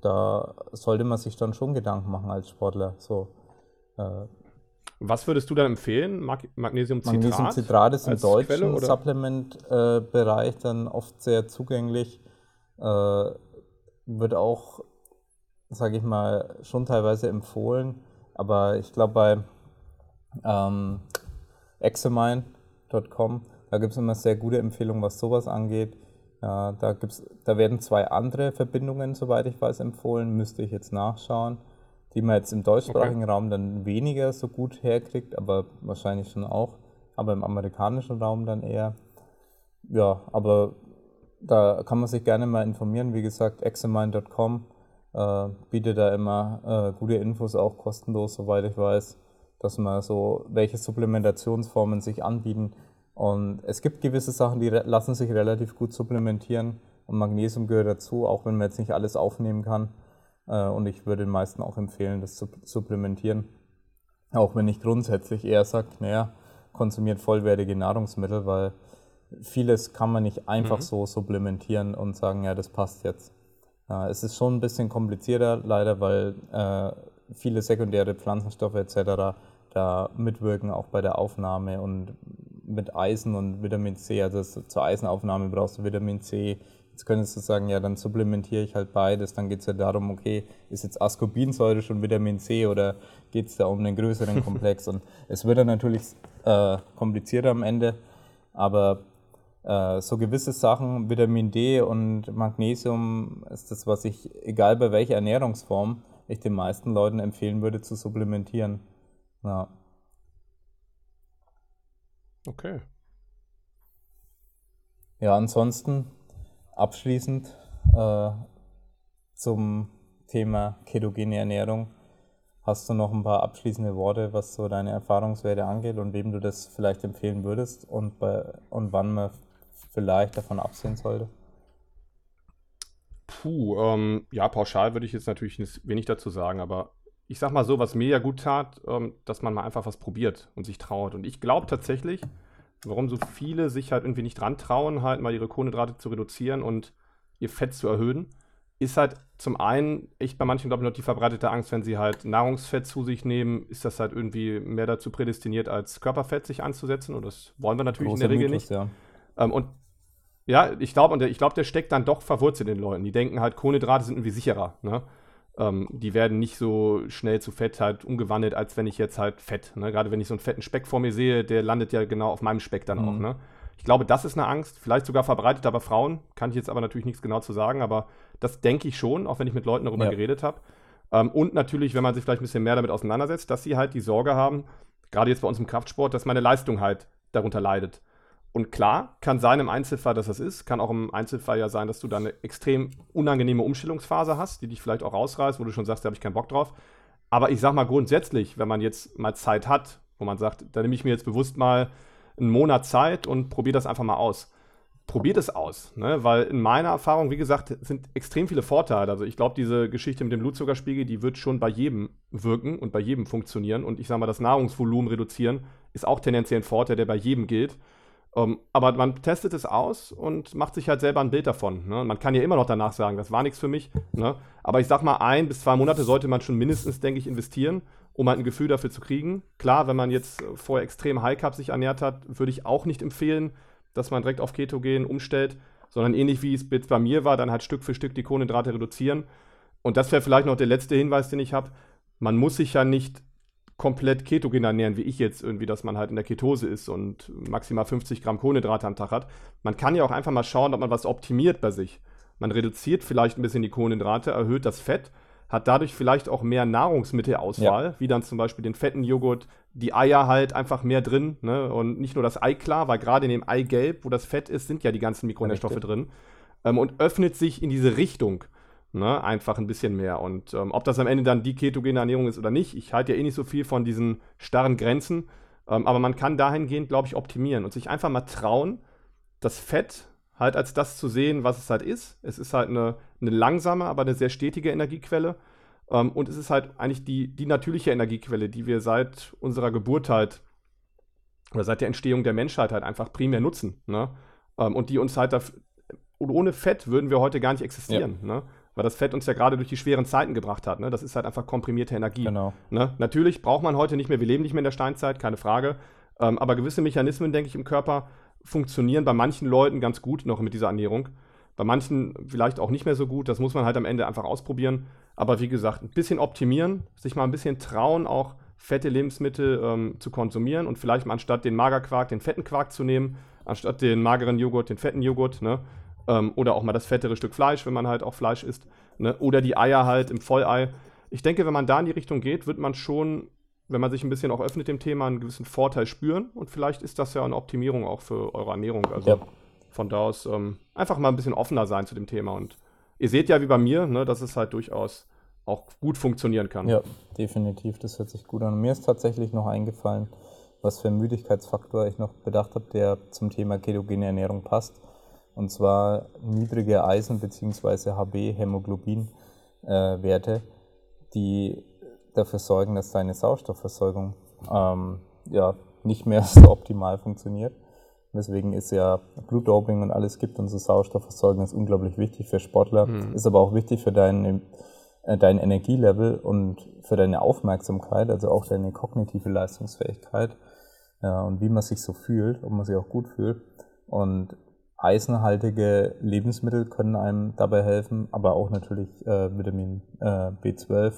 Speaker 3: da sollte man sich dann schon Gedanken machen als Sportler. So,
Speaker 4: Was würdest du dann empfehlen? Mag Magnesiumcitrat?
Speaker 3: Magnesiumcitrat ist im deutschen? Supplement-Bereich dann oft sehr zugänglich. Äh, wird auch, sage ich mal, schon teilweise empfohlen. Aber ich glaube, bei ähm, examine.com, da gibt es immer sehr gute Empfehlungen, was sowas angeht. Äh, da, gibt's, da werden zwei andere Verbindungen, soweit ich weiß, empfohlen. Müsste ich jetzt nachschauen die man jetzt im deutschsprachigen Raum dann weniger so gut herkriegt, aber wahrscheinlich schon auch, aber im amerikanischen Raum dann eher. Ja, aber da kann man sich gerne mal informieren. Wie gesagt, examine.com äh, bietet da immer äh, gute Infos, auch kostenlos, soweit ich weiß, dass man so, welche Supplementationsformen sich anbieten. Und es gibt gewisse Sachen, die lassen sich relativ gut supplementieren und Magnesium gehört dazu, auch wenn man jetzt nicht alles aufnehmen kann. Äh, Und ich würde den meisten auch empfehlen, das zu supplementieren. Auch wenn ich grundsätzlich eher sage, naja, konsumiert vollwertige Nahrungsmittel, weil vieles kann man nicht einfach mhm. so supplementieren und sagen, ja, das passt jetzt. Äh, es ist schon ein bisschen komplizierter, leider, weil äh, viele sekundäre Pflanzenstoffe etc. da mitwirken, auch bei der Aufnahme und mit Eisen und Vitamin C. Also zur Eisenaufnahme brauchst du Vitamin C. Jetzt könntest du sagen, ja, dann supplementiere ich halt beides. Dann geht es ja darum, okay, ist jetzt Ascorbinsäure schon Vitamin C oder geht es da um einen größeren Komplex? und es wird dann natürlich äh, komplizierter am Ende, aber äh, so gewisse Sachen, Vitamin D und Magnesium, ist das, was ich, egal bei welcher Ernährungsform, ich den meisten Leuten empfehlen würde zu supplementieren. Ja.
Speaker 4: Okay.
Speaker 3: Ja, ansonsten abschließend äh, zum Thema ketogene Ernährung. Hast du noch ein paar abschließende Worte, was so deine Erfahrungswerte angeht und wem du das vielleicht empfehlen würdest und, bei, und wann man vielleicht davon absehen sollte?
Speaker 4: Puh, ähm, ja, pauschal würde ich jetzt natürlich wenig dazu sagen, aber ich sag mal so, was mir ja gut tat, ähm, dass man mal einfach was probiert und sich traut. Und ich glaube tatsächlich, warum so viele sich halt irgendwie nicht dran trauen, halt mal ihre Kohlenhydrate zu reduzieren und ihr Fett zu erhöhen, ist halt zum einen echt bei manchen, glaube ich, noch die verbreitete Angst, wenn sie halt Nahrungsfett zu sich nehmen, ist das halt irgendwie mehr dazu prädestiniert, als Körperfett sich anzusetzen. Und das wollen wir natürlich Großer in der Regel Mythos, nicht. Ja. Ähm, und ja, ich glaube, und der, ich glaube, der steckt dann doch verwurzelt in den Leuten. Die denken halt, Kohlenhydrate sind irgendwie sicherer. Ne? Ähm, die werden nicht so schnell zu Fett halt umgewandelt, als wenn ich jetzt halt Fett, ne? gerade wenn ich so einen fetten Speck vor mir sehe, der landet ja genau auf meinem Speck dann mhm. auch. Ne? Ich glaube, das ist eine Angst, vielleicht sogar verbreitet bei Frauen, kann ich jetzt aber natürlich nichts genau zu sagen, aber das denke ich schon, auch wenn ich mit Leuten darüber ja. geredet habe. Ähm, und natürlich, wenn man sich vielleicht ein bisschen mehr damit auseinandersetzt, dass sie halt die Sorge haben, gerade jetzt bei uns im Kraftsport, dass meine Leistung halt darunter leidet. Und klar, kann sein im Einzelfall, dass das ist. Kann auch im Einzelfall ja sein, dass du da eine extrem unangenehme Umstellungsphase hast, die dich vielleicht auch rausreißt, wo du schon sagst, da habe ich keinen Bock drauf. Aber ich sag mal grundsätzlich, wenn man jetzt mal Zeit hat, wo man sagt, da nehme ich mir jetzt bewusst mal einen Monat Zeit und probiere das einfach mal aus. Probiert es aus, ne? weil in meiner Erfahrung, wie gesagt, sind extrem viele Vorteile. Also ich glaube, diese Geschichte mit dem Blutzuckerspiegel, die wird schon bei jedem wirken und bei jedem funktionieren. Und ich sage mal, das Nahrungsvolumen reduzieren ist auch tendenziell ein Vorteil, der bei jedem gilt. Um, ähm, aber man testet es aus und macht sich halt selber ein Bild davon. Ne? Man kann ja immer noch danach sagen, das war nichts für mich. Ne? Aber ich sag mal, ein bis zwei Monate sollte man schon mindestens, denke ich, investieren, um halt ein Gefühl dafür zu kriegen. Klar, wenn man jetzt vorher extrem High Carb sich ernährt hat, würde ich auch nicht empfehlen, dass man direkt auf Ketogen umstellt, sondern ähnlich wie es bei mir war, dann halt Stück für Stück die Kohlenhydrate reduzieren. Und das wäre vielleicht noch der letzte Hinweis, den ich habe. Man muss sich ja nicht komplett ketogen ernähren, wie ich jetzt irgendwie, dass man halt in der Ketose ist und maximal 50 Gramm Kohlenhydrate am Tag hat. Man kann ja auch einfach mal schauen, ob man was optimiert bei sich. Man reduziert vielleicht ein bisschen die Kohlenhydrate, erhöht das Fett, hat dadurch vielleicht auch mehr Nahrungsmittelauswahl, ja. wie dann zum Beispiel den fetten Joghurt, die Eier halt einfach mehr drin ne? und nicht nur das Ei klar, weil gerade in dem Eigelb, wo das Fett ist, sind ja die ganzen Mikronährstoffe ja, drin ähm, und öffnet sich in diese Richtung. Ne, einfach ein bisschen mehr. Und ähm, ob das am Ende dann die ketogene Ernährung ist oder nicht, ich halte ja eh nicht so viel von diesen starren Grenzen. Ähm, aber man kann dahingehend, glaube ich, optimieren und sich einfach mal trauen, das Fett halt als das zu sehen, was es halt ist. Es ist halt eine, eine langsame, aber eine sehr stetige Energiequelle. Ähm, und es ist halt eigentlich die, die natürliche Energiequelle, die wir seit unserer Geburt halt oder seit der Entstehung der Menschheit halt einfach primär nutzen. Ne? Ähm, und die uns halt dafür, ohne Fett würden wir heute gar nicht existieren. Ja. Ne? Weil das Fett uns ja gerade durch die schweren Zeiten gebracht hat. Ne? Das ist halt einfach komprimierte Energie.
Speaker 3: Genau.
Speaker 4: Ne? Natürlich braucht man heute nicht mehr, wir leben nicht mehr in der Steinzeit, keine Frage. Ähm, aber gewisse Mechanismen, denke ich, im Körper funktionieren bei manchen Leuten ganz gut noch mit dieser Ernährung. Bei manchen vielleicht auch nicht mehr so gut. Das muss man halt am Ende einfach ausprobieren. Aber wie gesagt, ein bisschen optimieren, sich mal ein bisschen trauen, auch fette Lebensmittel ähm, zu konsumieren und vielleicht mal anstatt den Magerquark den fetten Quark zu nehmen, anstatt den mageren Joghurt den fetten Joghurt. Ne? Ähm, oder auch mal das fettere Stück Fleisch, wenn man halt auch Fleisch isst. Ne? Oder die Eier halt im Vollei. Ich denke, wenn man da in die Richtung geht, wird man schon, wenn man sich ein bisschen auch öffnet dem Thema, einen gewissen Vorteil spüren. Und vielleicht ist das ja eine Optimierung auch für eure Ernährung. Also ja. von da aus ähm, einfach mal ein bisschen offener sein zu dem Thema. Und ihr seht ja wie bei mir, ne, dass es halt durchaus auch gut funktionieren kann.
Speaker 3: Ja, definitiv. Das hört sich gut an. Mir ist tatsächlich noch eingefallen, was für einen Müdigkeitsfaktor ich noch bedacht habe, der zum Thema ketogene Ernährung passt und zwar niedrige Eisen- bzw. HB-Hämoglobin-Werte, äh, die dafür sorgen, dass deine Sauerstoffversorgung ähm, ja, nicht mehr so optimal funktioniert. weswegen es ja Blutdoping und alles gibt und so Sauerstoffversorgung ist unglaublich wichtig für Sportler, mhm. ist aber auch wichtig für dein, äh, dein Energielevel und für deine Aufmerksamkeit, also auch deine kognitive Leistungsfähigkeit ja, und wie man sich so fühlt, ob man sich auch gut fühlt. Und eisenhaltige Lebensmittel können einem dabei helfen, aber auch natürlich äh, Vitamin äh, B12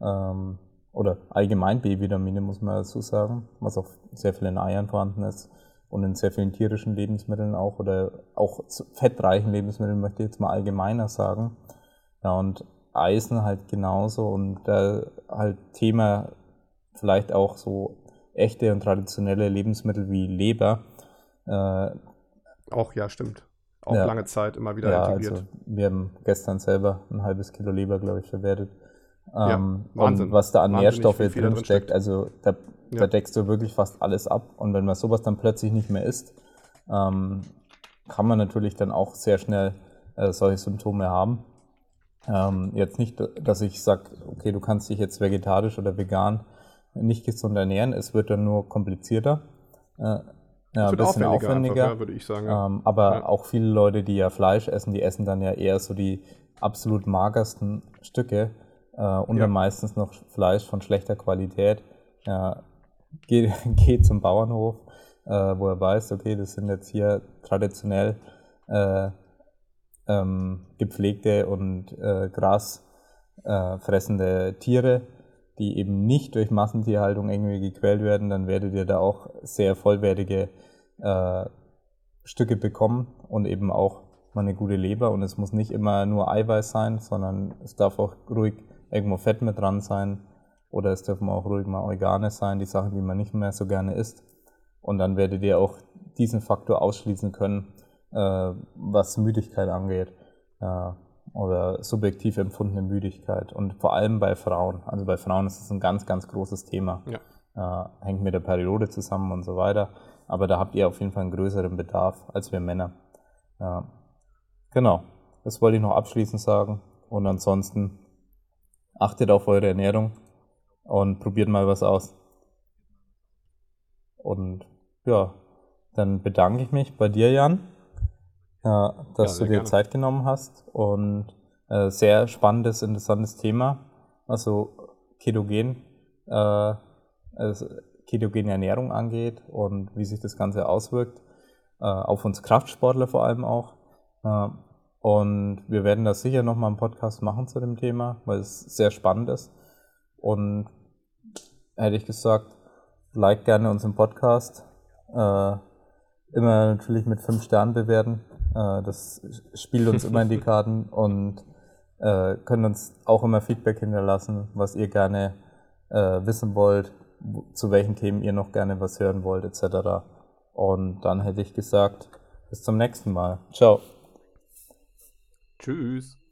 Speaker 3: ähm, oder allgemein B-Vitamine, muss man dazu sagen, was auch sehr viel in Eiern vorhanden ist und in sehr vielen tierischen Lebensmitteln auch oder auch fettreichen Lebensmitteln möchte ich jetzt mal allgemeiner sagen. Ja, und Eisen halt genauso und äh, halt Thema vielleicht auch so echte und traditionelle Lebensmittel wie Leber.
Speaker 4: Auch ja, stimmt. Auch ja, lange Zeit immer wieder
Speaker 3: ja, integriert. Also wir haben gestern selber ein halbes Kilo Leber, glaube ich, verwertet. Ähm, ja, Wahnsinn. Und was da an Nährstoffe drin steckt, steckt, also da, ja. da, deckst du wirklich fast alles ab. Und wenn man sowas dann plötzlich nicht mehr isst, ähm, kann man natürlich dann auch sehr schnell äh, solche Symptome haben. Ähm, jetzt nicht, dass ich sage, okay, du kannst dich jetzt vegetarisch oder vegan nicht gesund ernähren, es wird dann nur komplizierter. Äh, ja, ein bisschen aufwendiger, einfach, ja, würde ich sagen. Ähm, aber ja. auch viele Leute, die ja Fleisch essen, die essen dann ja eher so die absolut magersten Stücke äh, und dann meistens noch Fleisch von schlechter Qualität. Ja, geht, geht zum Bauernhof, äh, wo er weiß, okay, das sind jetzt hier traditionell äh, ähm, gepflegte und äh, Gras äh, Tiere die eben nicht durch Massentierhaltung irgendwie gequält werden, dann werdet ihr da auch sehr vollwertige äh, Stücke bekommen und eben auch mal eine gute Leber. Und es muss nicht immer nur Eiweiß sein, sondern es darf auch ruhig irgendwo Fett mit dran sein oder es dürfen auch ruhig mal Organe sein, die Sachen, die man nicht mehr so gerne isst. Und dann werdet ihr auch diesen Faktor ausschließen können, äh, was Müdigkeit angeht. Äh, oder subjektiv empfundene Müdigkeit. Und vor allem bei Frauen. Also bei Frauen ist es ein ganz, ganz großes Thema. Ja. Äh, hängt mit der Periode zusammen und so weiter. Aber da habt ihr auf jeden Fall einen größeren Bedarf als wir Männer. Ja. Genau. Das wollte ich noch abschließend sagen. Und ansonsten achtet auf eure Ernährung und probiert mal was aus. Und ja, dann bedanke ich mich bei dir, Jan ja, dass ja, du dir gerne. Zeit genommen hast und äh, sehr spannendes, interessantes Thema. Also Ketogen, äh, also ketogene Ernährung angeht und wie sich das Ganze auswirkt, äh, auf uns Kraftsportler vor allem auch. Äh, und wir werden da sicher nochmal einen Podcast machen zu dem Thema, weil es sehr spannend ist. Und hätte ich gesagt, like gerne unseren Podcast. Äh, immer natürlich mit fünf Sternen bewerten. Äh, das spielt uns immer in die Karten und äh, können uns auch immer Feedback hinterlassen, was ihr gerne äh, wissen wollt, zu welchen Themen ihr noch gerne was hören wollt, etc. Und dann hätte ich gesagt, bis zum nächsten Mal. Ciao.
Speaker 4: Tschüss.